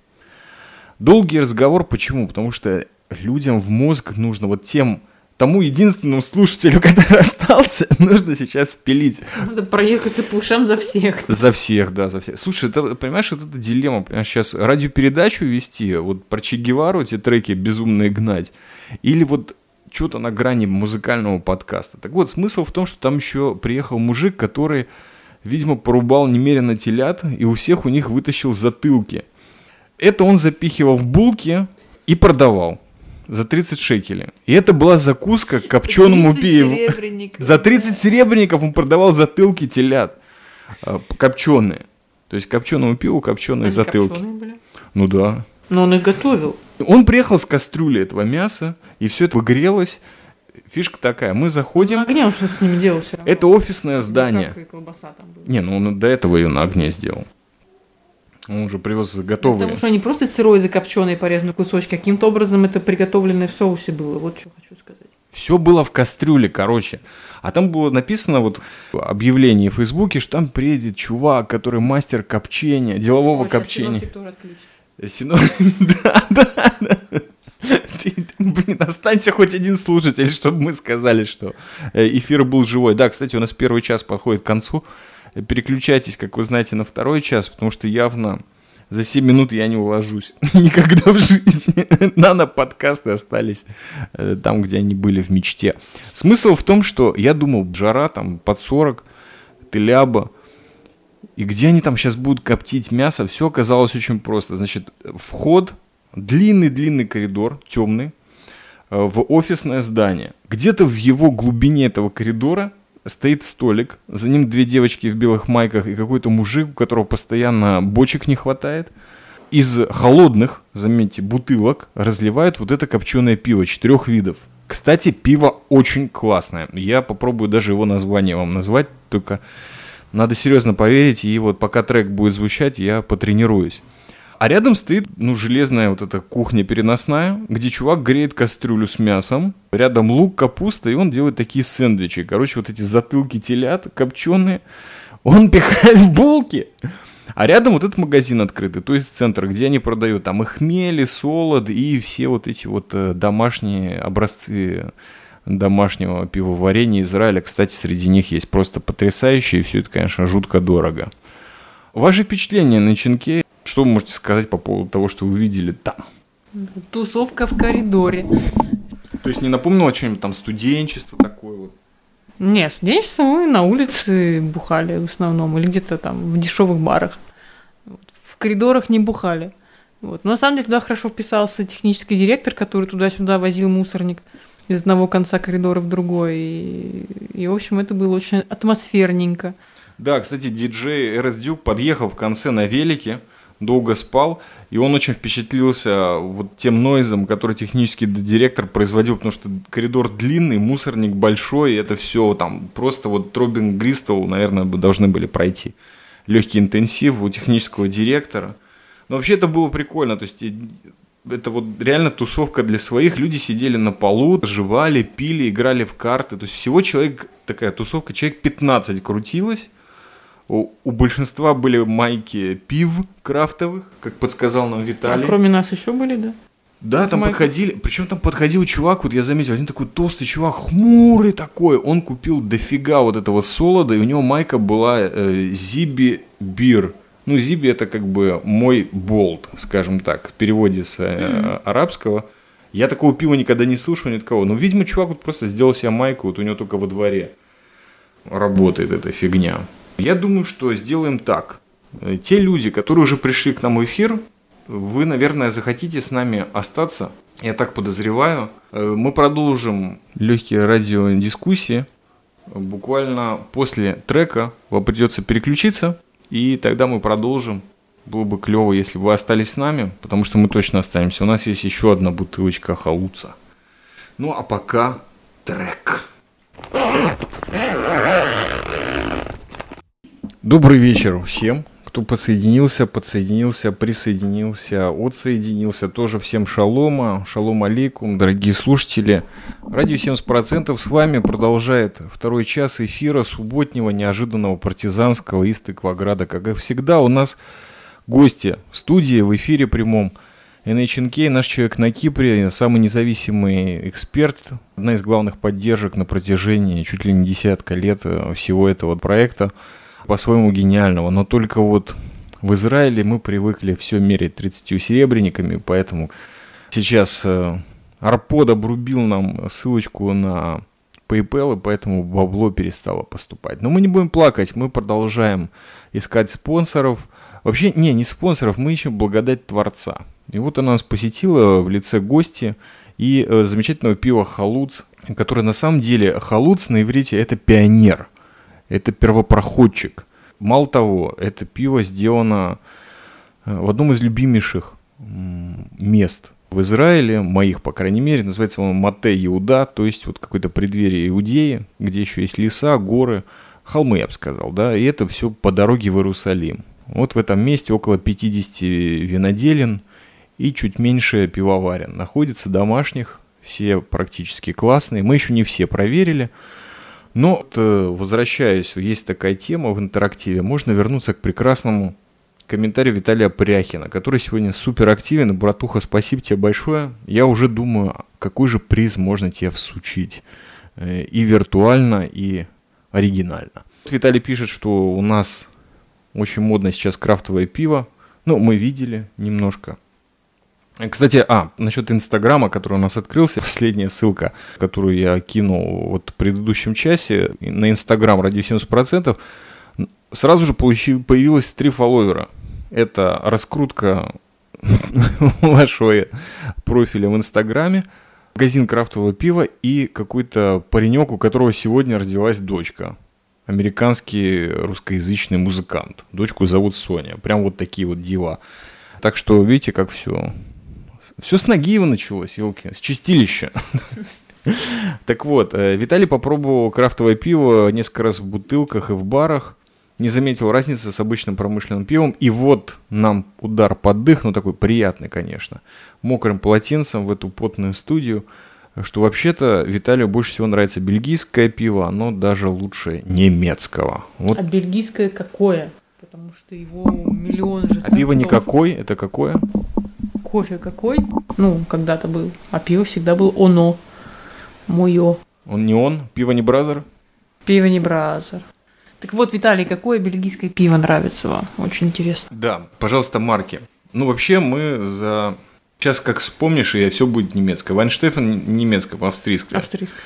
Долгий разговор, почему? Потому что людям в мозг нужно вот тем, тому единственному слушателю, который остался, нужно сейчас впилить.
Надо проехаться по ушам за всех.
За всех, да, за всех. Слушай, это, понимаешь, это, это дилемма. Понимаешь, сейчас радиопередачу вести, вот про Че Гевару эти треки безумные гнать, или вот что-то на грани музыкального подкаста. Так вот, смысл в том, что там еще приехал мужик, который, видимо, порубал немерено телят, и у всех у них вытащил затылки. Это он запихивал в булки и продавал за 30 шекелей. И это была закуска к копченому пиву. За 30 серебряников он продавал затылки телят э, копченые. То есть копченому пиву копченые затылки. Были? Ну да.
Но он их готовил.
Он приехал с кастрюли этого мяса, и все это выгрелось. Фишка такая, мы заходим... На
огне он что с ними делал все
равно? Это офисное здание. Как и колбаса там была. Не, ну он до этого ее на огне сделал. Он уже привез готовые.
Потому что они просто сырой закопченные порезанные кусочки. Каким-то образом это приготовленное в соусе было. Вот что хочу сказать.
Все было в кастрюле, короче. А там было написано вот объявление в Фейсбуке, что там приедет чувак, который мастер копчения, делового О, копчения. Синор... да, да, да. Ты, блин, останься хоть один слушатель, чтобы мы сказали, что э, эфир был живой. Да, кстати, у нас первый час подходит к концу. Переключайтесь, как вы знаете, на второй час, потому что явно за 7 минут я не уложусь. Никогда в жизни. Нано-подкасты остались э, там, где они были в мечте. Смысл в том, что я думал, жара там под 40, ты ляба. И где они там сейчас будут коптить мясо, все оказалось очень просто. Значит, вход, длинный-длинный коридор, темный, э, в офисное здание. Где-то в его глубине этого коридора стоит столик, за ним две девочки в белых майках и какой-то мужик, у которого постоянно бочек не хватает. Из холодных, заметьте, бутылок разливают вот это копченое пиво четырех видов. Кстати, пиво очень классное. Я попробую даже его название вам назвать, только надо серьезно поверить, и вот пока трек будет звучать, я потренируюсь. А рядом стоит, ну, железная вот эта кухня переносная, где чувак греет кастрюлю с мясом. Рядом лук, капуста, и он делает такие сэндвичи. Короче, вот эти затылки телят копченые, он пихает в булки. А рядом вот этот магазин открытый, то есть центр, где они продают там и хмели, солод, и все вот эти вот э, домашние образцы домашнего пивоварения Израиля. Кстати, среди них есть просто потрясающие, и все это, конечно, жутко дорого. Ваши впечатления на Ченке что вы можете сказать по поводу того, что вы видели там?
Тусовка в коридоре.
То есть не напомнило что-нибудь там студенчество такое вот?
Не, студенчество мы на улице бухали в основном, или где-то там в дешевых барах. В коридорах не бухали. Вот. Но на самом деле туда хорошо вписался технический директор, который туда-сюда возил мусорник из одного конца коридора в другой. И, и в общем, это было очень атмосферненько.
Да, кстати, диджей Эрес Дюк подъехал в конце на велике, долго спал, и он очень впечатлился вот тем нойзом, который технический директор производил, потому что коридор длинный, мусорник большой, и это все там просто вот Тробин Гристол, наверное, должны были пройти. Легкий интенсив у технического директора. Но вообще это было прикольно, то есть это вот реально тусовка для своих. Люди сидели на полу, жевали, пили, играли в карты. То есть всего человек, такая тусовка, человек 15 крутилась. У, у большинства были майки пив крафтовых, как подсказал нам Виталий. А
кроме нас еще были, да?
Да, там майках. подходили, причем там подходил чувак, вот я заметил, один такой толстый чувак, хмурый такой, он купил дофига вот этого солода, и у него майка была э, Зиби Бир. Ну, Зиби это как бы мой болт, скажем так, в переводе с э, mm-hmm. арабского. Я такого пива никогда не слышал ни от кого. Но, видимо, чувак вот просто сделал себе майку, вот у него только во дворе работает эта фигня. Я думаю, что сделаем так. Те люди, которые уже пришли к нам в эфир, вы, наверное, захотите с нами остаться. Я так подозреваю. Мы продолжим легкие радиодискуссии. Буквально после трека вам придется переключиться, и тогда мы продолжим. Было бы клево, если бы вы остались с нами, потому что мы точно останемся. У нас есть еще одна бутылочка халуца. Ну а пока трек. Добрый вечер всем, кто подсоединился, подсоединился, присоединился, отсоединился. Тоже всем шалома, шалом алейкум, дорогие слушатели. Радио 70% с вами продолжает второй час эфира субботнего неожиданного партизанского из Тыкваграда. Как и всегда, у нас гости в студии, в эфире прямом. NHNK, наш человек на Кипре, самый независимый эксперт, одна из главных поддержек на протяжении чуть ли не десятка лет э, всего этого проекта, по-своему гениального. Но только вот в Израиле мы привыкли все мерить 30 серебряниками, поэтому сейчас э, Арпод обрубил нам ссылочку на PayPal, и поэтому бабло перестало поступать. Но мы не будем плакать, мы продолжаем искать спонсоров. Вообще, не, не спонсоров, мы ищем благодать Творца. И вот она нас посетила в лице гости и э, замечательного пива «Халуц», который на самом деле «Халуц» на иврите это пионер, это первопроходчик. Мало того, это пиво сделано э, в одном из любимейших мест в Израиле, моих, по крайней мере, называется он Мате Иуда, то есть вот какое-то преддверие Иудеи, где еще есть леса, горы, холмы, я бы сказал, да, и это все по дороге в Иерусалим. Вот в этом месте около 50 виноделин – и чуть меньше пивоварен. Находится домашних, все практически классные. Мы еще не все проверили. Но, э, возвращаясь, есть такая тема в интерактиве, можно вернуться к прекрасному комментарию Виталия Пряхина, который сегодня супер активен. Братуха, спасибо тебе большое. Я уже думаю, какой же приз можно тебе всучить. Э, и виртуально, и оригинально. Виталий пишет, что у нас очень модно сейчас крафтовое пиво. Ну, мы видели немножко. Кстати, а, насчет Инстаграма, который у нас открылся, последняя ссылка, которую я кинул вот в предыдущем часе, на Инстаграм ради 70%, сразу же получил, появилось три фолловера. Это раскрутка вашего профиля в Инстаграме, магазин крафтового пива и какой-то паренек, у которого сегодня родилась дочка. Американский русскоязычный музыкант. Дочку зовут Соня. Прям вот такие вот дела. Так что видите, как все все с Нагиева началось, елки, с чистилища. Так вот, э, Виталий попробовал крафтовое пиво несколько раз в бутылках и в барах. Не заметил разницы с обычным промышленным пивом. И вот нам удар под дых, ну такой приятный, конечно, мокрым полотенцем в эту потную студию, что вообще-то Виталию больше всего нравится бельгийское пиво, оно даже лучше немецкого.
Вот. А бельгийское какое? Потому что его миллион же
А пиво никакой, это какое?
Кофе какой, ну, когда-то был, а пиво всегда был оно, мое.
Он не он? Пиво не бразер?
Пиво не бразер. Так вот, Виталий, какое бельгийское пиво нравится вам? Очень интересно.
Да, пожалуйста, марки. Ну, вообще, мы за... Сейчас, как вспомнишь, и все будет немецкое. Вайнштефен немецкое, австрийское.
Австрийское.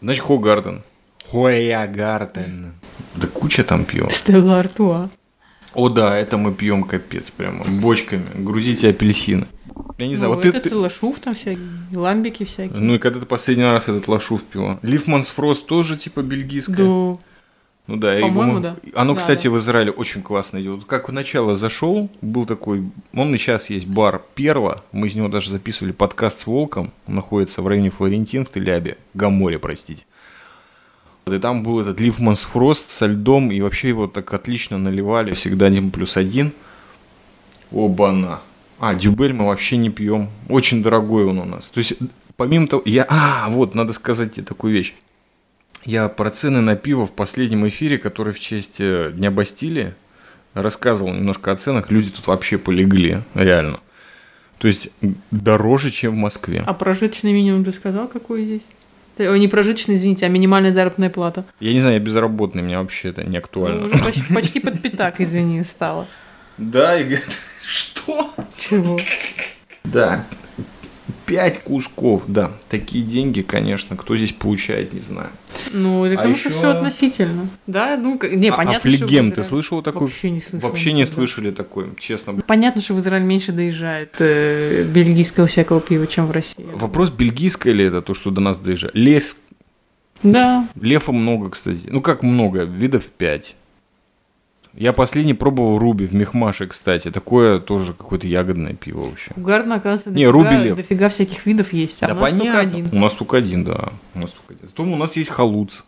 Значит, Хогарден. Хоягартен. Да куча там пива.
Стелла Артуа.
О да, это мы пьем капец прямо, бочками. Грузите апельсины.
Я не знаю, ну, вот это ты... лошув там всякие, ламбики всякие.
Ну и когда ты последний раз этот лошув пила? Лифманс Фрост тоже типа бельгийское? Да. Ну да,
По-моему, да.
Оно,
да,
кстати, да. в Израиле очень классно идет. Как в начало зашел, был такой, он и сейчас есть бар Перла. Мы из него даже записывали подкаст с Волком. Он находится в районе Флорентин в Телябе, Гаморе, простите. И там был этот Ливманс Фрост со льдом, и вообще его так отлично наливали, всегда один плюс один. Оба-на. А, дюбель мы вообще не пьем. Очень дорогой он у нас. То есть, помимо того, я... А, вот, надо сказать тебе такую вещь. Я про цены на пиво в последнем эфире, который в честь э, Дня Бастилии, рассказывал немножко о ценах. Люди тут вообще полегли, реально. То есть, дороже, чем в Москве.
А прожиточный минимум ты сказал, какой здесь? Ой, не прожиточный, извините, а минимальная заработная плата.
Я не знаю, я безработный, мне вообще это не актуально. Ну,
уже почти, почти под пятак, извини, стало.
Да, и говорит, что?
Чего?
Да, пять кусков, да. Такие деньги, конечно, кто здесь получает, не знаю.
Ну, это а потому еще... что все относительно. Да, ну, не, а, понятно,
а флегем Израиле... ты слышал такой?
Вообще не слышал.
Вообще не слышали такой, честно.
Понятно, что в Израиль меньше доезжает э, бельгийского всякого пива, чем в России.
Вопрос, бельгийское ли это то, что до нас доезжает? Лев.
Да.
Лефа много, кстати. Ну, как много? Видов пять. Я последний пробовал Руби в Мехмаше, кстати. Такое тоже какое-то ягодное пиво вообще.
Угарно, оказывается,
Не, дофига, Руби Лев.
дофига всяких видов есть. А
да
у нас
понятно.
только один.
У нас только один, да. У нас только один. Зато у нас есть халуц.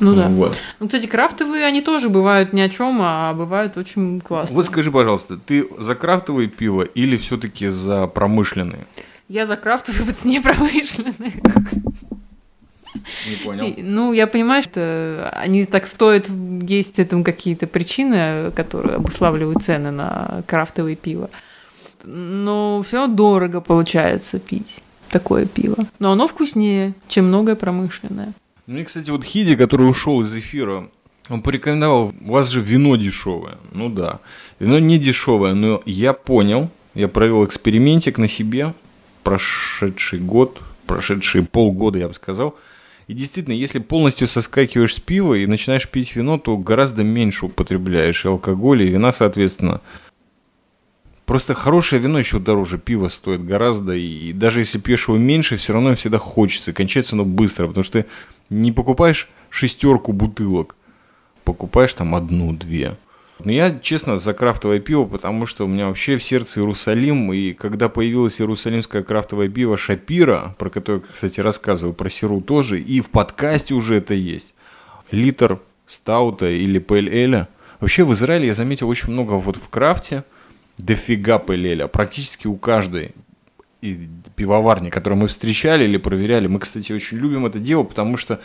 Ну да.
Вот.
Ну, кстати, крафтовые, они тоже бывают ни о чем, а бывают очень классные.
Вот скажи, пожалуйста, ты за крафтовое пиво или все-таки за промышленные?
Я за крафтовые по цене промышленные.
Не понял.
И, Ну, я понимаю, что они так стоят, есть этому какие-то причины, которые обуславливают цены на крафтовое пиво. Но все равно дорого получается пить такое пиво. Но оно вкуснее, чем многое промышленное.
Мне, кстати, вот Хиди, который ушел из эфира, он порекомендовал, у вас же вино дешевое. Ну да, вино не дешевое, но я понял, я провел экспериментик на себе прошедший год, прошедшие полгода, я бы сказал. И действительно, если полностью соскакиваешь с пива и начинаешь пить вино, то гораздо меньше употребляешь и алкоголя, и вина, соответственно. Просто хорошее вино еще дороже пива стоит гораздо, и даже если пьешь его меньше, все равно всегда хочется. И кончается оно быстро, потому что ты не покупаешь шестерку бутылок, покупаешь там одну-две. Но я, честно, за крафтовое пиво, потому что у меня вообще в сердце Иерусалим, и когда появилось иерусалимское крафтовое пиво Шапира, про которое, кстати, рассказываю, про Сиру тоже, и в подкасте уже это есть, литр стаута или пэль Вообще в Израиле я заметил очень много вот в крафте, дофига пэль практически у каждой и пивоварни, которую мы встречали или проверяли. Мы, кстати, очень любим это дело, потому что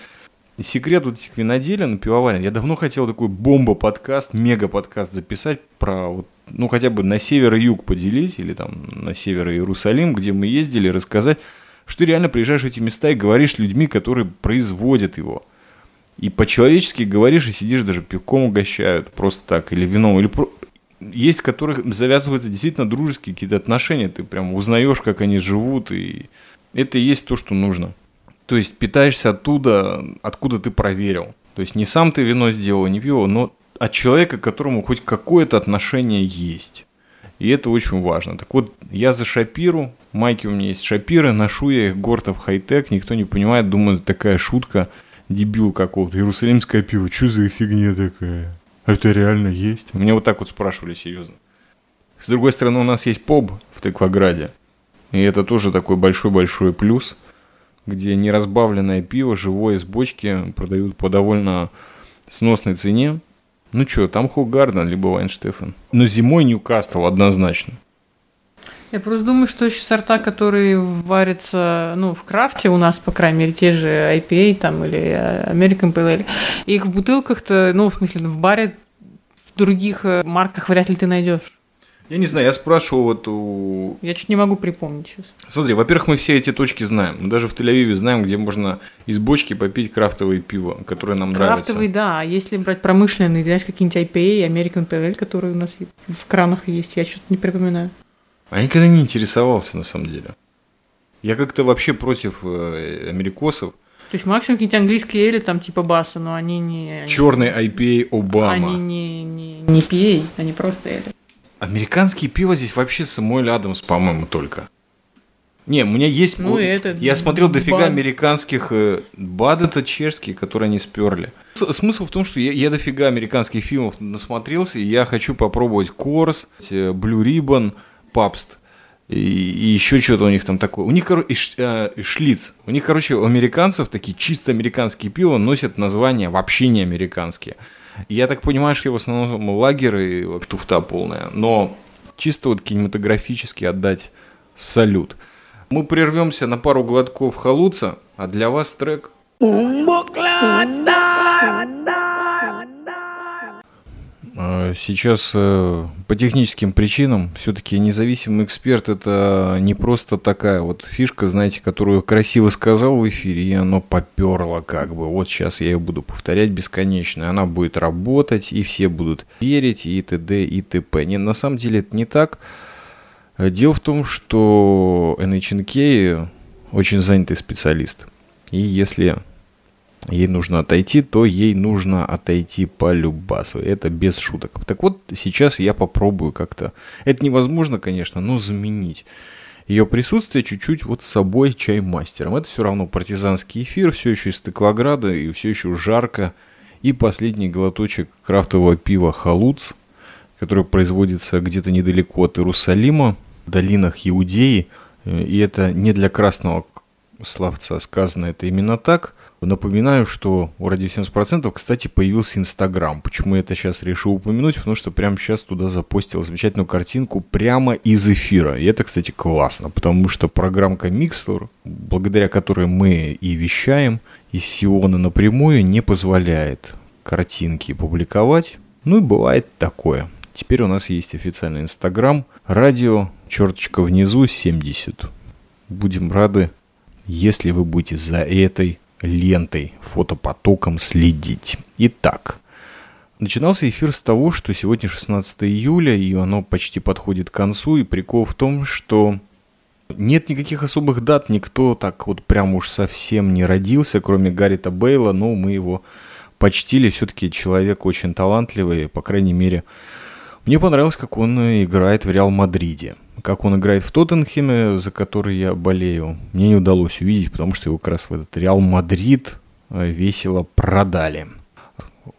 секрет вот этих виноделин, пивоварен. Я давно хотел такой бомба-подкаст, мега-подкаст записать про вот, ну, хотя бы на север и юг поделить, или там на север Иерусалим, где мы ездили, рассказать, что ты реально приезжаешь в эти места и говоришь с людьми, которые производят его. И по-человечески говоришь, и сидишь даже пивком угощают, просто так, или вином, или про... Есть, которых завязываются действительно дружеские какие-то отношения, ты прям узнаешь, как они живут, и это и есть то, что нужно. То есть питаешься оттуда, откуда ты проверил. То есть не сам ты вино сделал, не пиво, но от человека, к которому хоть какое-то отношение есть. И это очень важно. Так вот, я за Шапиру, майки у меня есть Шапиры, ношу я их Гортов хай-тек, никто не понимает, думает, такая шутка, дебил какого-то, иерусалимское пиво, что за фигня такая? Это реально есть? Меня вот так вот спрашивали серьезно. С другой стороны, у нас есть ПОБ в Тыкваграде. И это тоже такой большой-большой плюс, где неразбавленное пиво, живое из бочки, продают по довольно сносной цене. Ну что, там Хугарден, либо Вайнштефен. Но зимой Ньюкасл однозначно.
Я просто думаю, что еще сорта, которые варятся, ну, в крафте у нас, по крайней мере, те же IPA там или American Pale Ale, их в бутылках-то, ну, в смысле, в баре в других э, марках вряд ли ты найдешь.
Я не знаю, я спрашивал вот у...
Я чуть не могу припомнить сейчас.
Смотри, во-первых, мы все эти точки знаем. Мы даже в Тель-Авиве знаем, где можно из бочки попить крафтовое пиво, которое нам
Крафтовый,
нравится.
да. А если брать промышленный, знаешь, какие-нибудь IPA, American Pale Ale, которые у нас в кранах есть, я что-то не припоминаю.
А я никогда не интересовался, на самом деле. Я как-то вообще против э, америкосов.
То есть максимум какие-нибудь английские эли, там типа баса, но они не...
Черный IPA Обама.
Они не, не, не PA, они просто эли.
Американские пиво здесь вообще Самуэль Адамс, по-моему, только. Не, у меня есть...
Ну, это,
Я смотрел дофига
Бад.
американских... э, Бад это чешские, которые они сперли. С- Смысл в том, что я, я дофига американских фильмов насмотрелся, и я хочу попробовать Корс, э, Blue Ribbon, Папст. И, и еще что-то у них там такое. У них, короче, э, Шлиц. У них, короче, у американцев такие чисто американские пиво носят названия вообще не американские. Я так понимаю, что в основном лагеры и туфта полная. Но чисто вот кинематографически отдать салют. Мы прервемся на пару глотков халуца, а для вас трек А, Сейчас э, по техническим причинам все-таки независимый эксперт это не просто такая вот фишка, знаете, которую красиво сказал в эфире, и оно поперло как бы. Вот сейчас я ее буду повторять бесконечно, она будет работать, и все будут верить, и т.д. и т.п. Не, на самом деле это не так. Дело в том, что NHNK очень занятый специалист. И если ей нужно отойти, то ей нужно отойти по любасу. Это без шуток. Так вот, сейчас я попробую как-то. Это невозможно, конечно, но заменить ее присутствие чуть-чуть вот с собой чаймастером. Это все равно партизанский эфир, все еще из Тыкваграда и все еще жарко. И последний глоточек крафтового пива «Халуц», который производится где-то недалеко от Иерусалима, в долинах Иудеи. Э, И это не для красного словца сказано это именно так. Напоминаю, что у радио 70%, кстати, появился Инстаграм. Почему я это сейчас решил упомянуть? Потому что прямо сейчас туда запостил замечательную картинку прямо из эфира. И это, кстати, классно, потому что программка Mixler, благодаря которой мы и вещаем из Сиона напрямую, не позволяет картинки публиковать. Ну и бывает такое. Теперь у нас есть официальный Инстаграм. Радио, черточка внизу, 70. Будем рады, если вы будете за этой лентой, фотопотоком следить. Итак, начинался эфир с того, что сегодня 16 июля, и оно почти подходит к концу, и прикол в том, что нет никаких особых дат, никто так вот прям уж совсем не родился, кроме Гаррита Бейла, но мы его почтили, все-таки человек очень талантливый, по крайней мере, мне понравилось, как он играет в Реал Мадриде как он играет в Тоттенхеме, за который я болею, мне не удалось увидеть, потому что его как раз в этот Реал Мадрид э, весело продали.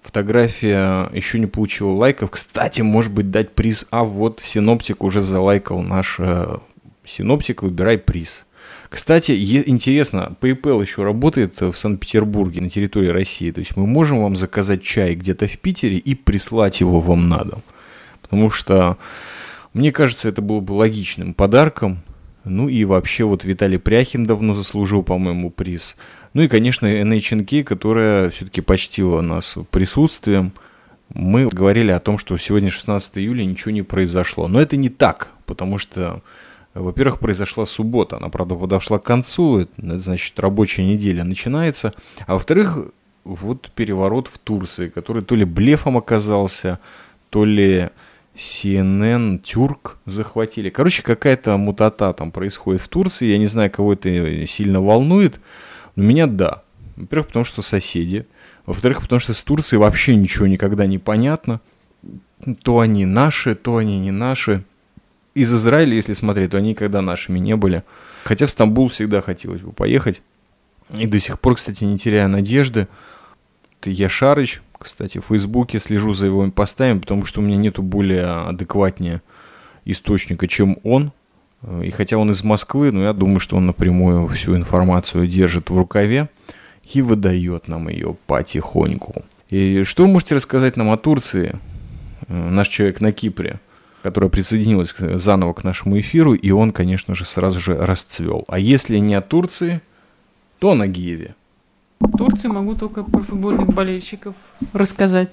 Фотография еще не получила лайков. Кстати, может быть, дать приз. А вот Синоптик уже залайкал наш э, Синоптик, выбирай приз. Кстати, интересно, PayPal еще работает в Санкт-Петербурге на территории России. То есть мы можем вам заказать чай где-то в Питере и прислать его вам на дом. Потому что мне кажется, это было бы логичным подарком. Ну и вообще вот Виталий Пряхин давно заслужил, по-моему, приз. Ну и, конечно, NHNK, которая все-таки почтила нас присутствием. Мы говорили о том, что сегодня 16 июля ничего не произошло. Но это не так, потому что, во-первых, произошла суббота. Она, правда, подошла к концу. Это значит, рабочая неделя начинается. А во-вторых, вот переворот в Турции, который то ли блефом оказался, то ли CNN, Тюрк захватили. Короче, какая-то мутата там происходит в Турции. Я не знаю, кого это сильно волнует, но меня да. Во-первых, потому что соседи. Во-вторых, потому что с Турцией вообще ничего никогда не понятно. То они наши, то они не наши. Из Израиля, если смотреть, то они никогда нашими не были. Хотя в Стамбул всегда хотелось бы поехать. И до сих пор, кстати, не теряя надежды. Это Яшарыч, кстати, в Фейсбуке слежу за его постами, потому что у меня нету более адекватнее источника, чем он. И хотя он из Москвы, но я думаю, что он напрямую всю информацию держит в рукаве и выдает нам ее потихоньку. И что вы можете рассказать нам о Турции? Наш человек на Кипре, которая присоединилась заново к нашему эфиру, и он, конечно же, сразу же расцвел. А если не о Турции, то о Нагиеве.
Турции могу только про футбольных болельщиков рассказать.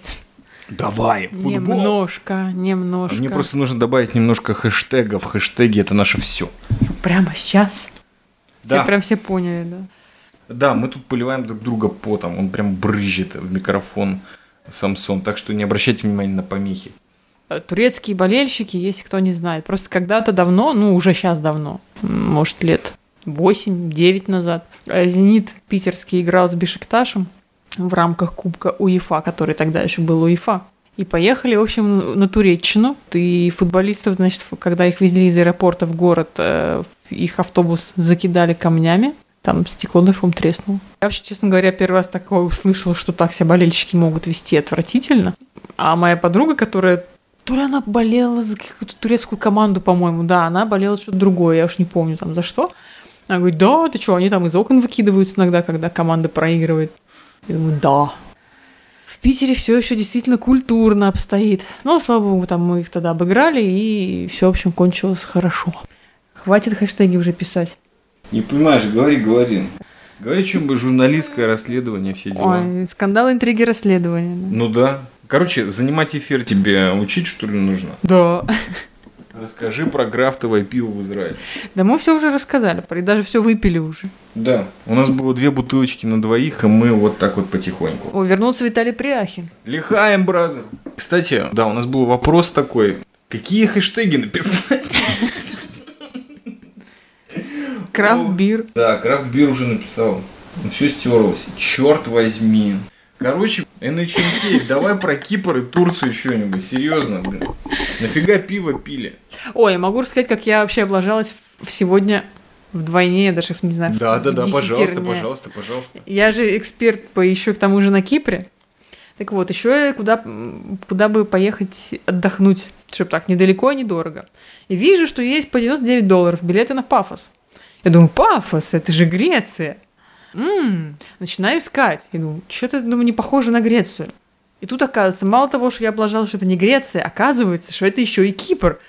Давай,
футбол. Немножко, немножко.
А мне просто нужно добавить немножко хэштегов. Хэштеги это наше все.
Прямо сейчас?
Да.
Все прям все поняли, да?
Да, мы тут поливаем друг друга потом. Он прям брызжет в микрофон Самсон. Так что не обращайте внимания на помехи.
Э, турецкие болельщики, если кто не знает. Просто когда-то давно, ну уже сейчас давно, может лет 8-9 назад. Э, «Зенит» питерский играл с Бешикташем в рамках Кубка УЕФА, который тогда еще был УЕФА. И поехали, в общем, на Туреччину. И футболистов, значит, когда их везли из аэропорта в город, э, их автобус закидали камнями. Там стекло дышом треснуло. Я вообще, честно говоря, первый раз такое услышала, что так себя болельщики могут вести отвратительно. А моя подруга, которая то ли она болела за какую-то турецкую команду, по-моему, да, она болела что-то другое, я уж не помню там за что. Она говорит, да, ты что, они там из окон выкидываются иногда, когда команда проигрывает. Я думаю, да. В Питере все еще действительно культурно обстоит. Но, слава богу, там мы их тогда обыграли, и все, в общем, кончилось хорошо. Хватит хэштеги уже писать.
Не понимаешь, говори, говори. Говори, чем бы журналистское расследование, все дела.
Ой, скандал, интриги, расследования. Да.
Ну да. Короче, занимать эфир тебе учить, что ли, нужно?
Да.
Расскажи про крафтовое пиво в Израиле.
Да мы все уже рассказали, даже все выпили уже.
Да, у нас было две бутылочки на двоих, и мы вот так вот потихоньку.
О, вернулся Виталий Пряхин.
Лихаем, бразер. Кстати, да, у нас был вопрос такой. Какие хэштеги написать?
Крафт-бир.
Да, крафт-бир уже написал. Все стерлось. Черт возьми. Короче, NHNK, давай про Кипр и Турцию что-нибудь. Серьезно, блин. Нафига пиво пили?
Ой, я могу рассказать, как я вообще облажалась сегодня вдвойне, я даже не знаю.
Да, да, да, пожалуйста, пожалуйста, пожалуйста.
Я же эксперт по еще к тому же на Кипре. Так вот, еще куда, куда бы поехать отдохнуть, чтобы так недалеко и недорого. И вижу, что есть по 99 долларов билеты на пафос. Я думаю, пафос, это же Греция. М-м, начинаю искать. И думаю, что-то, думаю, не похоже на Грецию. И тут оказывается, мало того, что я облажала, что это не Греция, оказывается, что это еще и Кипр.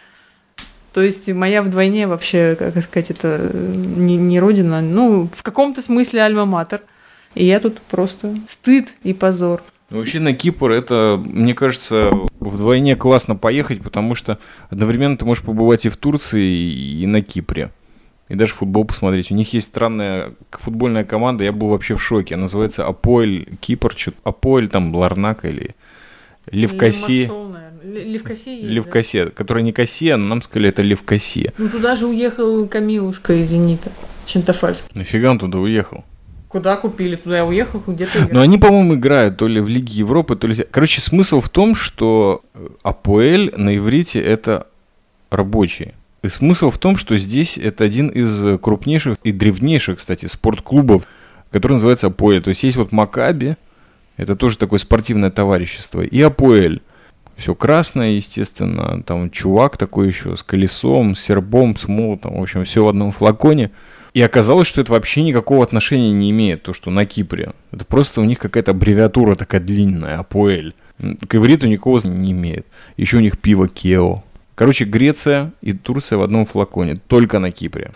То есть моя вдвойне вообще, как сказать, это не, не родина, ну, в каком-то смысле альма-матер. И я тут просто стыд и позор.
Ну, вообще на Кипр это, мне кажется, вдвойне классно поехать, потому что одновременно ты можешь побывать и в Турции, и на Кипре. И даже футбол посмотреть. У них есть странная футбольная команда, я был вообще в шоке. Она называется Апоэль Кипр, Апоэль там Ларнака или Левкоси.
Левкоси
Левкоси, да? которая не Кассия, но нам сказали, это Левкосия.
Ну туда же уехал Камилушка из Зенита, Чентофальский.
Нафига он туда уехал?
Куда купили, туда я уехал, где-то
Но они, по-моему, играют то ли в Лиге Европы, то ли... Короче, смысл в том, что Апоэль на иврите это рабочие. И смысл в том, что здесь это один из крупнейших и древнейших, кстати, спортклубов, который называется Апоэль. То есть есть вот Макаби, это тоже такое спортивное товарищество, и Апоэль. Все красное, естественно, там чувак такой еще с колесом, с сербом, с молотом, в общем, все в одном флаконе – и оказалось, что это вообще никакого отношения не имеет, то, что на Кипре. Это просто у них какая-то аббревиатура такая длинная, Апоэль. К ивриту никакого не имеет. Еще у них пиво Кео. Короче, Греция и Турция в одном флаконе, только на Кипре.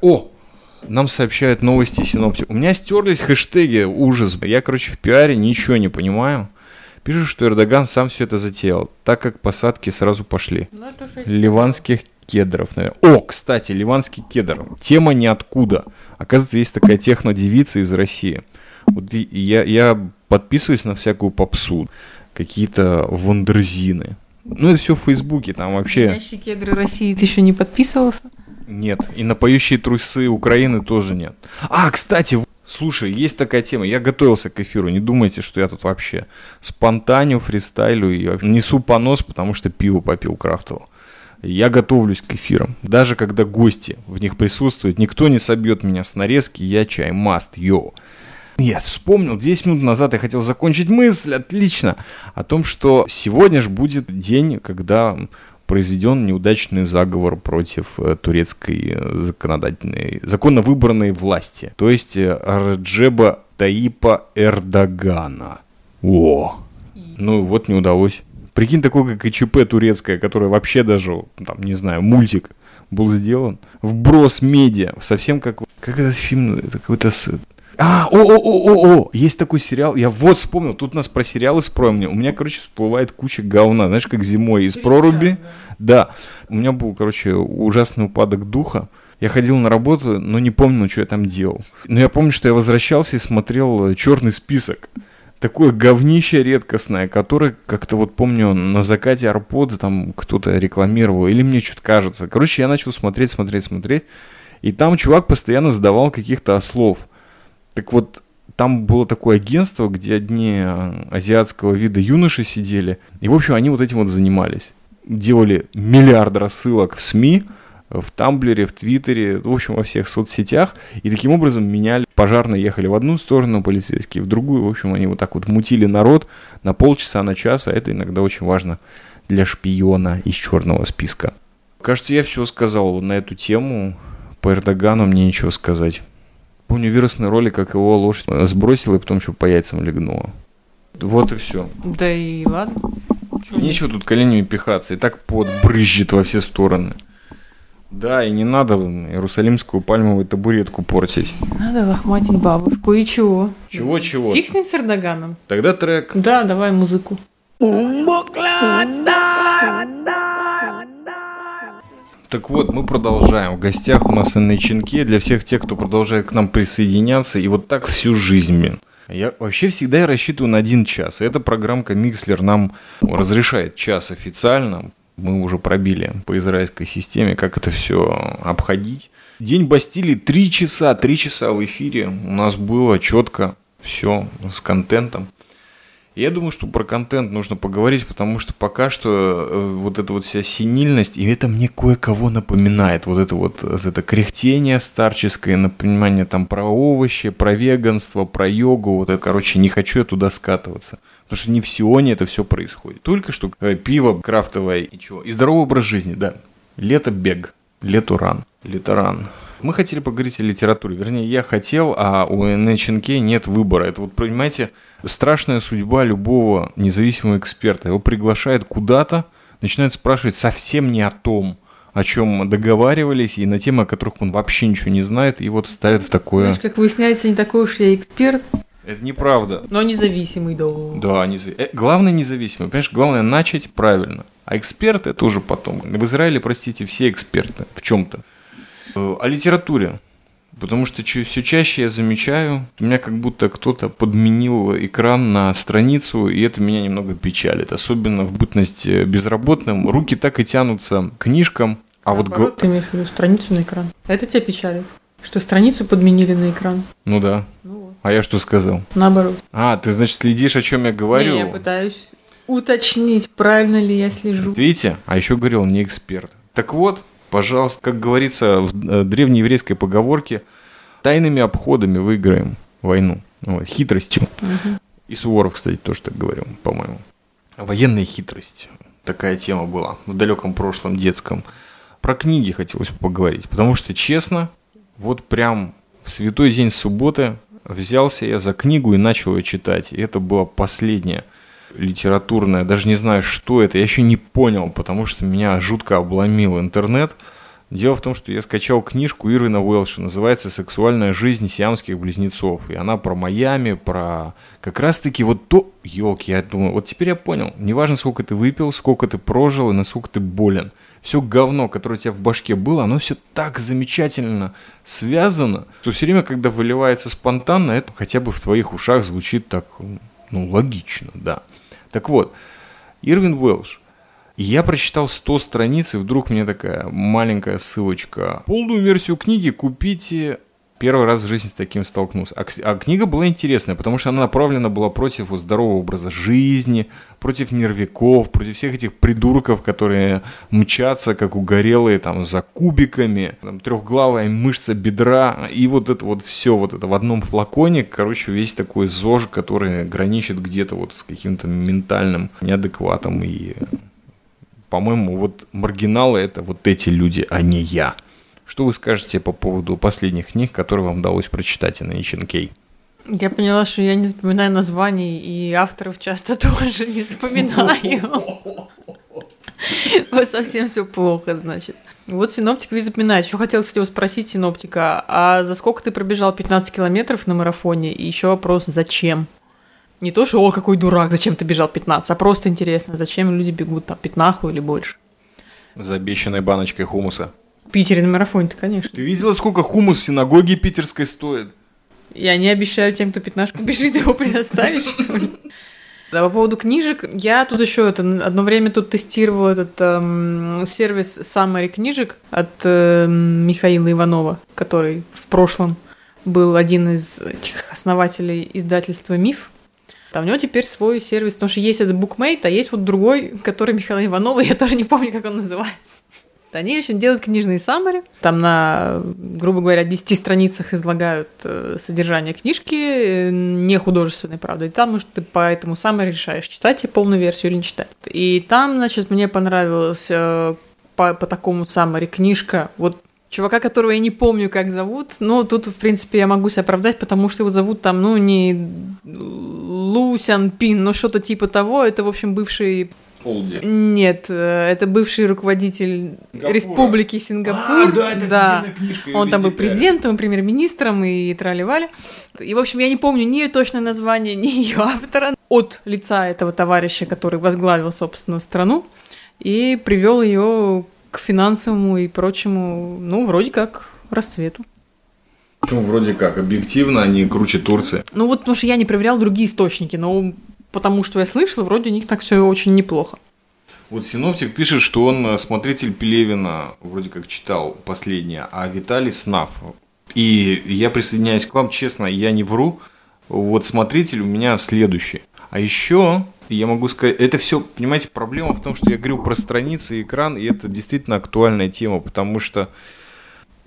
О, нам сообщают новости синоптик. У меня стерлись хэштеги ужас. Я, короче, в пиаре ничего не понимаю. Пишут, что Эрдоган сам все это затеял, так как посадки сразу пошли. Ну, Ливанских кедров, наверное. О, кстати, ливанский кедр. Тема ниоткуда. Оказывается, есть такая технодевица из России. Вот я, я подписываюсь на всякую попсу, какие-то вандерзины. Ну, это все в Фейсбуке, там вообще...
Настоящие кедры России ты еще не подписывался?
Нет. И на поющие трусы Украины тоже нет. А, кстати, слушай, есть такая тема. Я готовился к эфиру. Не думайте, что я тут вообще спонтаню, фристайлю и несу понос, потому что пиво попил крафтово. Я готовлюсь к эфирам. Даже когда гости в них присутствуют, никто не собьет меня с нарезки, я чай маст, йо. Я вспомнил, 10 минут назад я хотел закончить мысль, отлично, о том, что сегодня же будет день, когда произведен неудачный заговор против э, турецкой э, законодательной, законно выбранной власти, то есть э, Раджеба Таипа Эрдогана. О, ну вот не удалось. Прикинь, такое как ИЧП турецкое, которое вообще даже, там, не знаю, мультик был сделан. Вброс медиа. Совсем как... Как этот фильм? Это какой-то... А, о, о, о, о, о, есть такой сериал, я вот вспомнил, тут нас про сериалы спроем. У меня, короче, всплывает куча говна, знаешь, как зимой из проруби. Да. У меня был, короче, ужасный упадок духа. Я ходил на работу, но не помню, что я там делал. Но я помню, что я возвращался и смотрел черный список такое говнище редкостное, которое как-то вот помню на закате Арпода там кто-то рекламировал, или мне что-то кажется. Короче, я начал смотреть, смотреть, смотреть, и там чувак постоянно задавал каких-то ослов. Так вот, там было такое агентство, где одни а, азиатского вида юноши сидели, и, в общем, они вот этим вот занимались. Делали миллиард рассылок в СМИ, в Тамблере, в Твиттере, в общем, во всех соцсетях. И таким образом меняли. Пожарные ехали в одну сторону, полицейские в другую. В общем, они вот так вот мутили народ на полчаса, на час. А это иногда очень важно для шпиона из черного списка. Кажется, я все сказал на эту тему. По Эрдогану мне ничего сказать. Помню вирусный ролик, как его лошадь сбросила и потом еще по яйцам легнула. Вот и все.
Да и ладно.
Нечего тут коленями пихаться. И так под брызжет во все стороны. Да, и не надо иерусалимскую пальмовую табуретку портить.
Надо лохматить бабушку. И чего?
Чего-чего?
Фиг с ним с Эрдоганом.
Тогда трек.
Да, давай музыку.
Так вот, мы продолжаем. В гостях у нас на Ченке для всех тех, кто продолжает к нам присоединяться. И вот так всю жизнь, блин. Я вообще всегда рассчитываю на один час. эта программка Микслер нам разрешает час официально мы уже пробили по израильской системе, как это все обходить. День Бастилии три часа, три часа в эфире у нас было четко все с контентом. Я думаю, что про контент нужно поговорить, потому что пока что э, вот эта вот вся синильность, и это мне кое-кого напоминает, вот это вот, вот это кряхтение старческое, напоминание там про овощи, про веганство, про йогу, вот это, короче, не хочу я туда скатываться. Потому что не в Сионе это все происходит. Только что э, пиво крафтовое и чего. И здоровый образ жизни, да. Лето бег, лето ран, лето ран. Мы хотели поговорить о литературе. Вернее, я хотел, а у NHNK нет выбора. Это вот, понимаете, страшная судьба любого независимого эксперта. Его приглашают куда-то, начинают спрашивать совсем не о том, о чем договаривались, и на темы, о которых он вообще ничего не знает, и вот ставят в такое...
Знаешь, как выясняется, не такой уж я эксперт,
Это неправда.
но независимый, да.
Да, неза- э, главное независимый. Понимаешь, главное начать правильно. А эксперт это уже потом. В Израиле, простите, все эксперты в чем-то. Э, О литературе. Потому что все чаще я замечаю, у меня как будто кто-то подменил экран на страницу, и это меня немного печалит. Особенно в бытность э, безработным. Руки так и тянутся к книжкам. А вот...
Наоборот,
гла-
ты имеешь в виду страницу на экран. Это тебя печалит? Что страницу подменили на экран?
Ну да.
Ну вот.
А я что сказал?
Наоборот.
А, ты, значит, следишь, о чем я говорю?
Не, я пытаюсь уточнить, правильно ли я слежу.
Видите? А еще говорил не эксперт. Так вот, пожалуйста, как говорится в э, древнееврейской поговорке, тайными обходами выиграем войну. Вот, хитростью.
Мгм.
И Суворов, кстати, тоже так говорил, по-моему. Военная хитрость. Такая тема была в далеком прошлом детском. Про книги хотелось поговорить, потому что, честно, вот прям в святой день субботы взялся я за книгу и начал ее читать. И это была последняя литературная, даже не знаю, что это, я еще не понял, потому что меня жутко обломил интернет. Дело в том, что я скачал книжку Ирвина Уэлша, называется «Сексуальная жизнь сиамских близнецов». И она про Майами, про как раз-таки вот то... Елки, я думаю, вот теперь я понял. Неважно, сколько ты выпил, сколько ты прожил и насколько ты болен. Все говно, которое у тебя в башке было, оно все так замечательно связано, что все время, когда выливается спонтанно, это хотя бы в твоих ушах звучит так, ну, логично, да. Так вот, Ирвин Уэлш. Я прочитал 100 страниц, и вдруг мне такая маленькая ссылочка. Полную версию книги купите. Первый раз в жизни с таким столкнулся. А, а книга была интересная, потому что она направлена была против здорового образа жизни, против нервиков, против всех этих придурков, которые мчатся, как угорелые, там, за кубиками, там, трехглавая мышца бедра, и вот это вот все вот это в одном флаконе, короче, весь такой ЗОЖ, который граничит где-то вот с каким-то ментальным неадекватом и по-моему, вот маргиналы это вот эти люди, а не я. Что вы скажете по поводу последних книг, которые вам удалось прочитать на HNK?
Я поняла, что я не запоминаю названий, и авторов часто тоже не запоминаю. Вот совсем все плохо, значит. Вот синоптик весь запоминает. Еще хотел, кстати, спросить синоптика, а за сколько ты пробежал 15 километров на марафоне? И еще вопрос, зачем? Не то, что, о, какой дурак, зачем ты бежал 15, а просто интересно, зачем люди бегут там пятнаху или больше?
За обещанной баночкой хумуса.
В Питере на марафоне-то, конечно.
Ты видела, сколько хумус в синагоге питерской стоит?
Я не обещаю тем, кто пятнашку бежит, его предоставить, что ли. Да, по поводу книжек, я тут еще это одно время тут тестировала этот эм, сервис Summary книжек от эм, Михаила Иванова, который в прошлом был один из этих основателей издательства Миф. Там у него теперь свой сервис, потому что есть этот Bookmate, а есть вот другой, который Михаила Иванова, я тоже не помню, как он называется. Они, общем, делают книжные саммари. Там на, грубо говоря, 10 страницах излагают э, содержание книжки, э, не художественной, правда. И там, может, ты по этому саммари решаешь, читать тебе полную версию или не читать. И там, значит, мне понравилась э, по, по такому саммари книжка. Вот чувака, которого я не помню, как зовут, но тут, в принципе, я могу себя оправдать, потому что его зовут там, ну, не Лусян Пин, но что-то типа того. Это, в общем, бывший
Олди.
нет, э, это бывший руководитель
Сингапура.
Республики Сингапур.
А, да, это
да.
книжка,
Он там был президентом, премьер-министром и трали-вали. И, в общем, я не помню ни точное название, ни ее автора от лица этого товарища, который возглавил, собственно, страну и привел ее к финансовому и прочему, ну, вроде как, расцвету.
Ну, вроде как, объективно они круче Турции.
Ну, вот потому что я не проверял другие источники, но потому что я слышала, вроде у них так все очень неплохо.
Вот синоптик пишет, что он э, смотритель Пелевина, вроде как читал последнее, а Виталий Снав. И я присоединяюсь к вам, честно, я не вру. Вот смотритель у меня следующий. А еще я могу сказать, это все, понимаете, проблема в том, что я говорю про страницы экран, и это действительно актуальная тема, потому что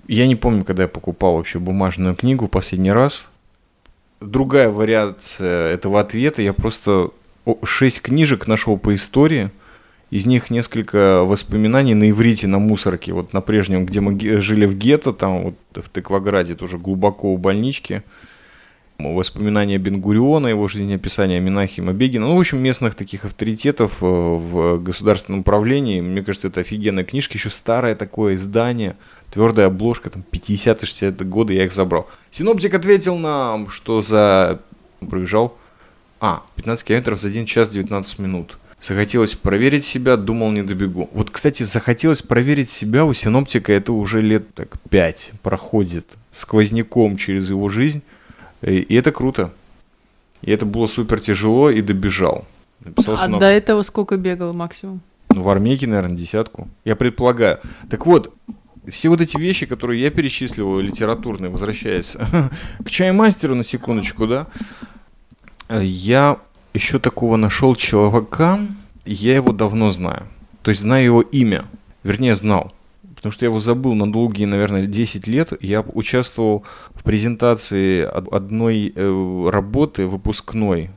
я не помню, когда я покупал вообще бумажную книгу последний раз. Другая вариация этого ответа, я просто шесть книжек нашел по истории, Из них несколько воспоминаний на иврите, на мусорке, вот на прежнем, где мы жили в гетто, там вот в Тыкваграде, тоже глубоко у больнички. Воспоминания Бенгуриона, его жизнеописание Минахима Бегина. Ну, в общем, местных таких авторитетов э, в государственном управлении. Мне кажется, это офигенная книжка. Еще старое такое издание – Твердая обложка, там, 50-60 годы, я их забрал. Синоптик ответил нам, что за... Пробежал... А, 15 километров за 1 час 19 минут. Захотелось проверить себя, думал, не добегу. Вот, кстати, захотелось проверить себя у синоптика, это уже лет так 5 проходит сквозняком через его жизнь. И это круто. И это было супер тяжело, и добежал.
Написал а до этого сколько бегал максимум?
Ну, в армейке, наверное, десятку. Я предполагаю. Так вот, все вот эти вещи, которые я перечислил, литературные, возвращаясь к чаймастеру на секундочку, да, я еще такого нашел человека, я его давно знаю. То есть знаю его имя, вернее знал. Потому что я его забыл на долгие, наверное, 10 лет. Я участвовал в презентации одной э, работы выпускной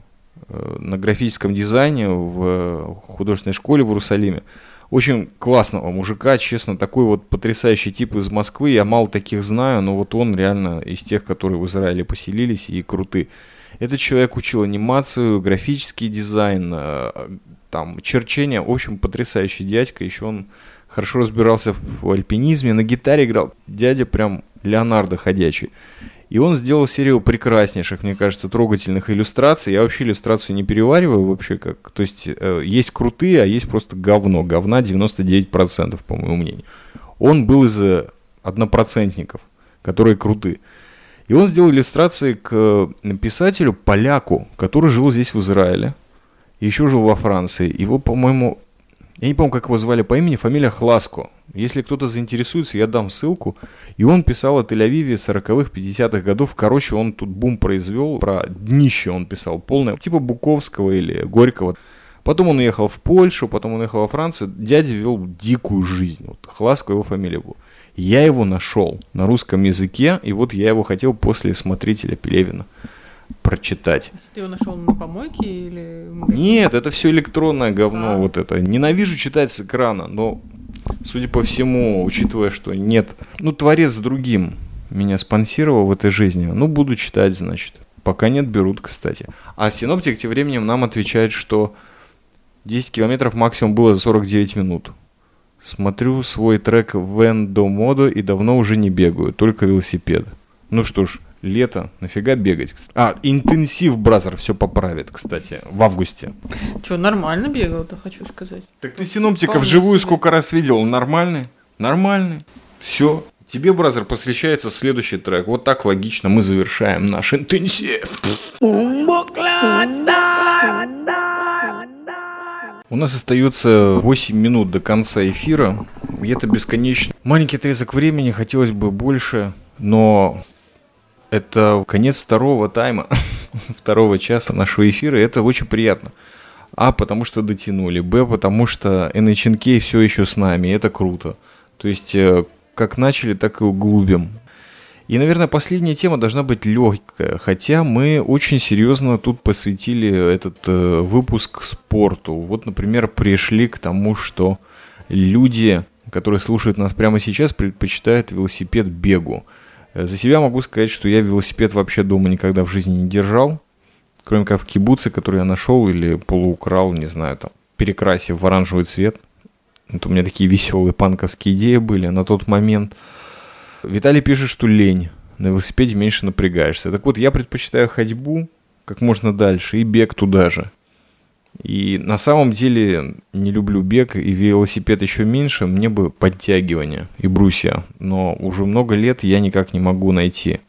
э, на графическом дизайне в художественной школе в Иерусалиме очень классного мужика, честно, такой вот потрясающий тип из Москвы. Я мало таких знаю, но вот он реально из тех, которые в Израиле поселились и круты. Этот человек учил анимацию, графический дизайн, э, там, черчение. В общем, потрясающий дядька. Еще он хорошо разбирался в альпинизме, на гитаре играл. Дядя прям Леонардо ходячий. И он сделал серию прекраснейших, мне кажется, трогательных иллюстраций. Я вообще иллюстрацию не перевариваю вообще как. То есть э, есть крутые, а есть просто говно. Говна 99%, по моему мнению. Он был из э, однопроцентников, которые крутые. И он сделал иллюстрации к э, писателю, поляку, который жил здесь в Израиле. Еще жил во Франции. Его, по-моему, я не помню, как его звали по имени, фамилия Хласко. Если кто-то заинтересуется, я дам ссылку. И он писал о Тель-Авиве 40-х, 50-х годов. Короче, он тут бум произвел. Про днище он писал полное. Типа Буковского или Горького. Потом он уехал в Польшу, потом он уехал во Францию. Дядя вел дикую жизнь. Вот Хласко его фамилия была. Я его нашел на русском языке, и вот я его хотел после смотрителя Пелевина прочитать.
Ты его нашел на помойке или
Нет, это все электронное говно, а. вот это. Ненавижу читать с экрана, но, судя по всему, учитывая, что нет... Ну, творец с другим меня спонсировал в этой жизни, ну, буду читать, значит. Пока нет, берут, кстати. А синоптик тем временем нам отвечает, что 10 километров максимум было за 49 минут. Смотрю свой трек в Эндо Модо и давно уже не бегаю, только велосипед. Ну что ж, лето, нафига бегать? А, интенсив бразер все поправит, кстати, в августе.
Че, нормально бегал-то, хочу сказать.
Так ты синоптика вживую сколько раз видел? Нормальный? Нормальный. Все. Тебе, бразер, посвящается следующий трек. Вот так логично мы завершаем наш интенсив. У нас остается 8 минут до конца эфира, и это бесконечно. Маленький отрезок времени, хотелось бы больше, но это конец второго тайма, второго часа нашего эфира, это очень приятно. А, потому что дотянули. Б, потому что NHNK все еще с нами, это круто. То есть, э, как начали, так и углубим. И, наверное, последняя тема должна быть легкая, хотя мы очень серьезно тут посвятили этот э, выпуск спорту. Вот, например, пришли к тому, что люди, которые слушают нас прямо сейчас, предпочитают велосипед бегу. Э, за себя могу сказать, что я велосипед вообще дома никогда в жизни не держал. Кроме как в кибуце, который я нашел или полуукрал, не знаю, там, перекрасив в оранжевый цвет. Это у меня такие веселые панковские идеи были на тот момент. Виталий пишет, что лень. На велосипеде меньше напрягаешься. Так вот, я предпочитаю ходьбу как можно дальше и бег туда же. И на самом деле не люблю бег и велосипед еще меньше, мне бы подтягивание и брусья. Но уже много лет я никак не могу найти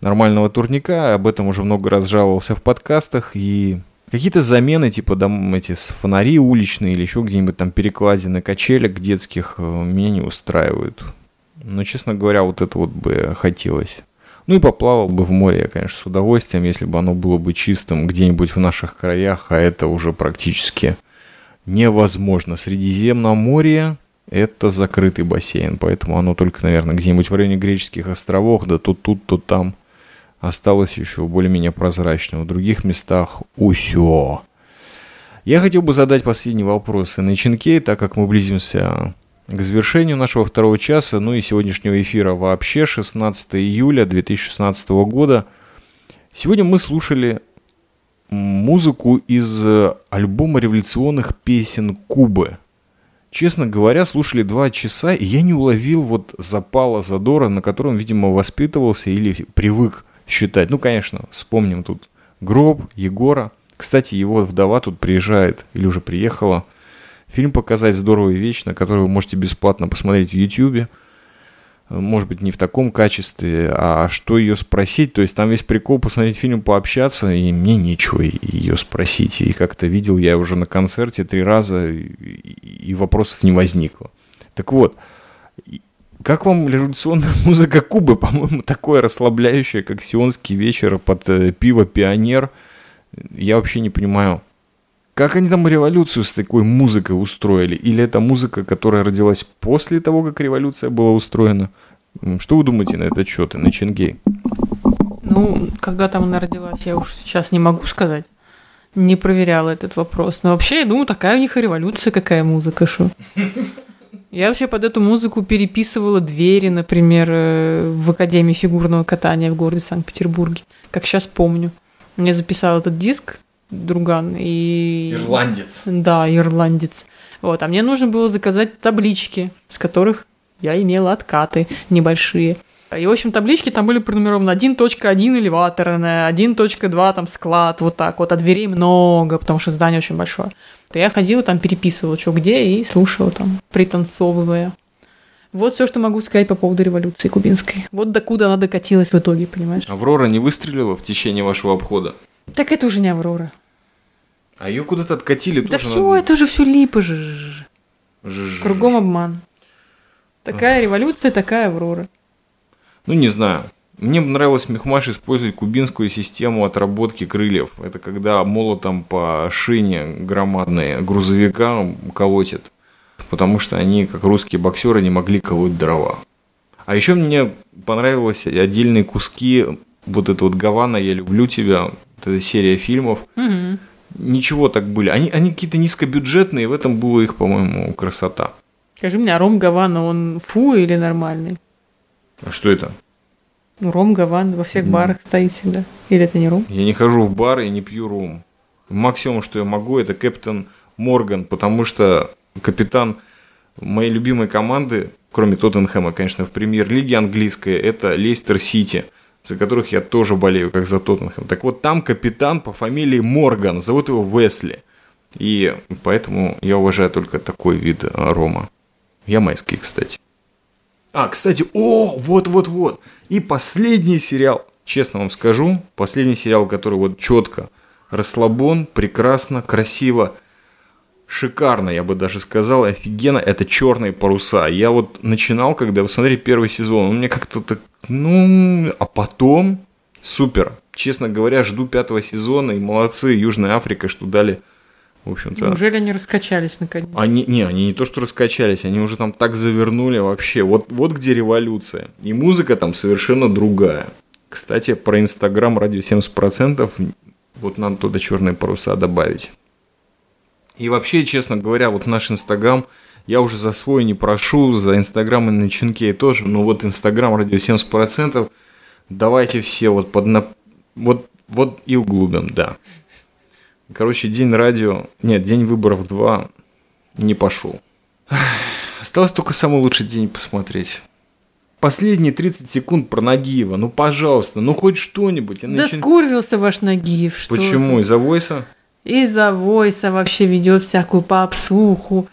нормального турника, об этом уже много раз жаловался в подкастах, и какие-то замены, типа там эти фонари уличные или еще где-нибудь там перекладины качелек детских э, меня не устраивают. Но, честно говоря, вот это вот бы хотелось. Ну и поплавал бы в море я, конечно, с удовольствием, если бы оно было бы чистым где-нибудь в наших краях, а это уже практически невозможно. Средиземноморье – это закрытый бассейн, поэтому оно только, наверное, где-нибудь в районе греческих островов, да то тут, то там осталось еще более-менее прозрачно. В других местах усё. Я хотел бы задать последний вопрос и на Чинкей, так как мы близимся к завершению нашего второго часа, ну и сегодняшнего эфира вообще, 16 июля 2016 года. Сегодня мы слушали музыку из альбома революционных песен Кубы. Честно говоря, слушали два часа, и я не уловил вот запала, задора, на котором, видимо, воспитывался или привык считать. Ну, конечно, вспомним тут Гроб, Егора. Кстати, его вдова тут приезжает или уже приехала – Фильм показать здорово и вечно, который вы можете бесплатно посмотреть в YouTube. Может быть, не в таком качестве, а что ее спросить. То есть там весь прикол посмотреть фильм, пообщаться, и мне нечего ее спросить. И как-то видел я уже на концерте три раза, и вопросов не возникло. Так вот, как вам революционная музыка Кубы? По-моему, такое расслабляющее, как сионский вечер под э, пиво «Пионер». Я вообще не понимаю, как они там революцию с такой музыкой устроили? Или это музыка, которая родилась после того, как революция была устроена? Что вы думаете на этот счет, на Ченгей?
Ну, когда там она родилась, я уж сейчас не могу сказать. Не проверяла этот вопрос. Но вообще, я думаю, такая у них и революция, какая музыка, что. Я вообще под эту музыку переписывала двери, например, э, в Академии фигурного катания в городе Санкт-Петербурге. Как сейчас помню. Мне записал этот диск друган. И...
Ирландец.
Да, ирландец. Вот, а мне нужно было заказать таблички, с которых я имела откаты небольшие. И, в общем, таблички там были пронумерованы 1.1 элеваторная, 1.2 там склад, вот так вот, а дверей много, потому что здание очень большое. То я ходила там, переписывала, что где, и слушала там, пританцовывая. Вот все, что могу сказать по поводу революции кубинской. Вот докуда она докатилась в итоге, понимаешь?
Аврора не выстрелила в течение вашего обхода?
Так это уже не Аврора.
А ее куда-то откатили
да тоже. Да все, надо... это же все липы же. Кругом обман. Такая Ах. революция, такая Аврора.
Ну, не знаю. Мне нравилось Мехмаш использовать кубинскую систему отработки крыльев. Это когда молотом по шине громадные грузовика колотит. Потому что они, как русские боксеры, не могли колоть дрова. А еще мне понравились отдельные куски вот это вот Гавана, я люблю тебя, вот эта серия фильмов. Угу ничего так были. Они, они какие-то низкобюджетные, в этом была их, по-моему, красота.
Скажи мне, а ром Гавана, он фу или нормальный?
А что это?
Ну, ром Гаван во всех барах стоит всегда. Или это не ром?
Я не хожу в бар и не пью ром. Максимум, что я могу, это Капитан Морган, потому что капитан моей любимой команды, кроме Тоттенхэма, конечно, в премьер-лиге английской, это Лестер Сити – за которых я тоже болею, как за Тоттенхэм. Так вот, там капитан по фамилии Морган, зовут его Весли. И поэтому я уважаю только такой вид рома. Я майский, кстати. А, кстати, о, вот-вот-вот. И последний сериал, честно вам скажу, последний сериал, который вот четко расслабон, прекрасно, красиво шикарно, я бы даже сказал, офигенно, это черные паруса. Я вот начинал, когда посмотрели первый сезон, он мне как-то так, ну, а потом супер. Честно говоря, жду пятого сезона, и молодцы, Южная Африка, что дали, в общем-то.
Неужели они раскачались наконец?
Они, не, они не то, что раскачались, они уже там так завернули вообще. Вот, вот где революция. И музыка там совершенно другая. Кстати, про Инстаграм радио 70%, вот надо туда черные паруса добавить. И вообще, честно говоря, вот наш Инстаграм, я уже за свой не прошу, за Инстаграм и на Чинке тоже, но вот Инстаграм радио 70%, давайте все вот под на... вот, вот и углубим, да. Короче, день радио, нет, день выборов 2 не пошел. Осталось только самый лучший день посмотреть. Последние 30 секунд про Нагиева. Ну, пожалуйста, ну хоть что-нибудь.
Да начин... скурился ваш Нагиев.
Почему? Из-за войса?
из-за войса вообще ведет всякую попсуху.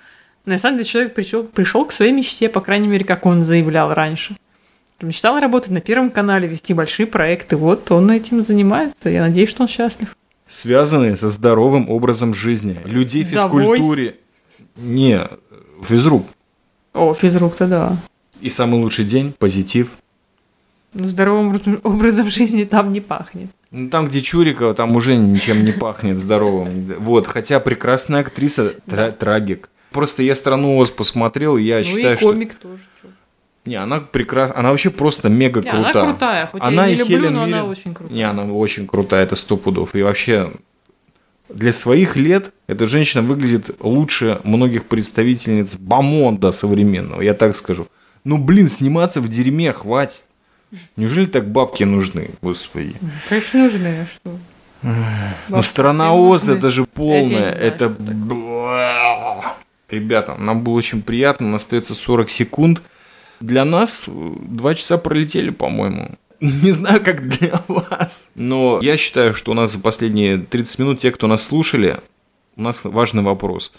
На самом деле человек пришел, пришел к своей мечте, по крайней мере, как он заявлял раньше. Мечтал работать на Первом канале, вести большие проекты. Вот он этим занимается. Я надеюсь, что он счастлив.
Связанные со здоровым образом жизни. Людей в физкультуре. Да, Не, физрук.
О, физрук-то да.
И самый лучший день, позитив.
Ну, здоровым образом жизни там не пахнет.
Ну, там, где Чурикова, там уже ничем не пахнет здоровым. Вот, хотя прекрасная актриса, тра- трагик. Просто я «Страну Оз» посмотрел, и я ну, считаю,
и комик что... тоже.
Не, она прекрасна, она вообще просто мега не, крутая.
Она крутая, хоть она я не люблю, Хелен но Миррен... она очень крутая.
Не, она очень крутая, это сто пудов. И вообще Для своих лет эта женщина выглядит лучше многих представительниц бомонда современного, я так скажу. Ну, блин, сниматься в дерьме хватит. Неужели так бабки нужны, господи?
Конечно, нужны, а что?
Ну, сторона Оз,
нужны.
это же полная.
Это я
Это... Ребята, нам было очень приятно, остается 40 секунд. Для нас э, два часа пролетели, по-моему. Не знаю, как для вас. Но я считаю, что у нас за последние 30 минут, те, кто нас слушали, у нас важный вопрос.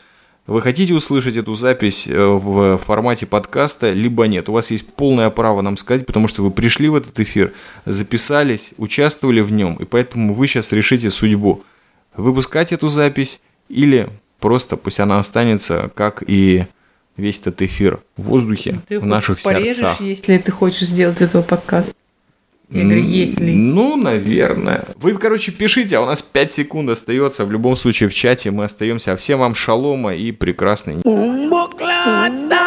Вы хотите услышать эту запись э, в формате подкаста, либо нет? У вас есть полное право нам сказать, потому что вы пришли в этот эфир, записались, участвовали в нем, и поэтому вы сейчас решите судьбу. Выпускать эту запись или Просто пусть она останется, как и весь этот эфир в воздухе,
ты
в наших
порежешь,
сердцах.
если ты хочешь сделать этого подкаста. Я говорю, если.
Ну, наверное. Вы, короче, пишите, а у нас 5 секунд остается. В любом случае в чате мы остаемся. А всем вам шалома и
прекрасный... Буклада!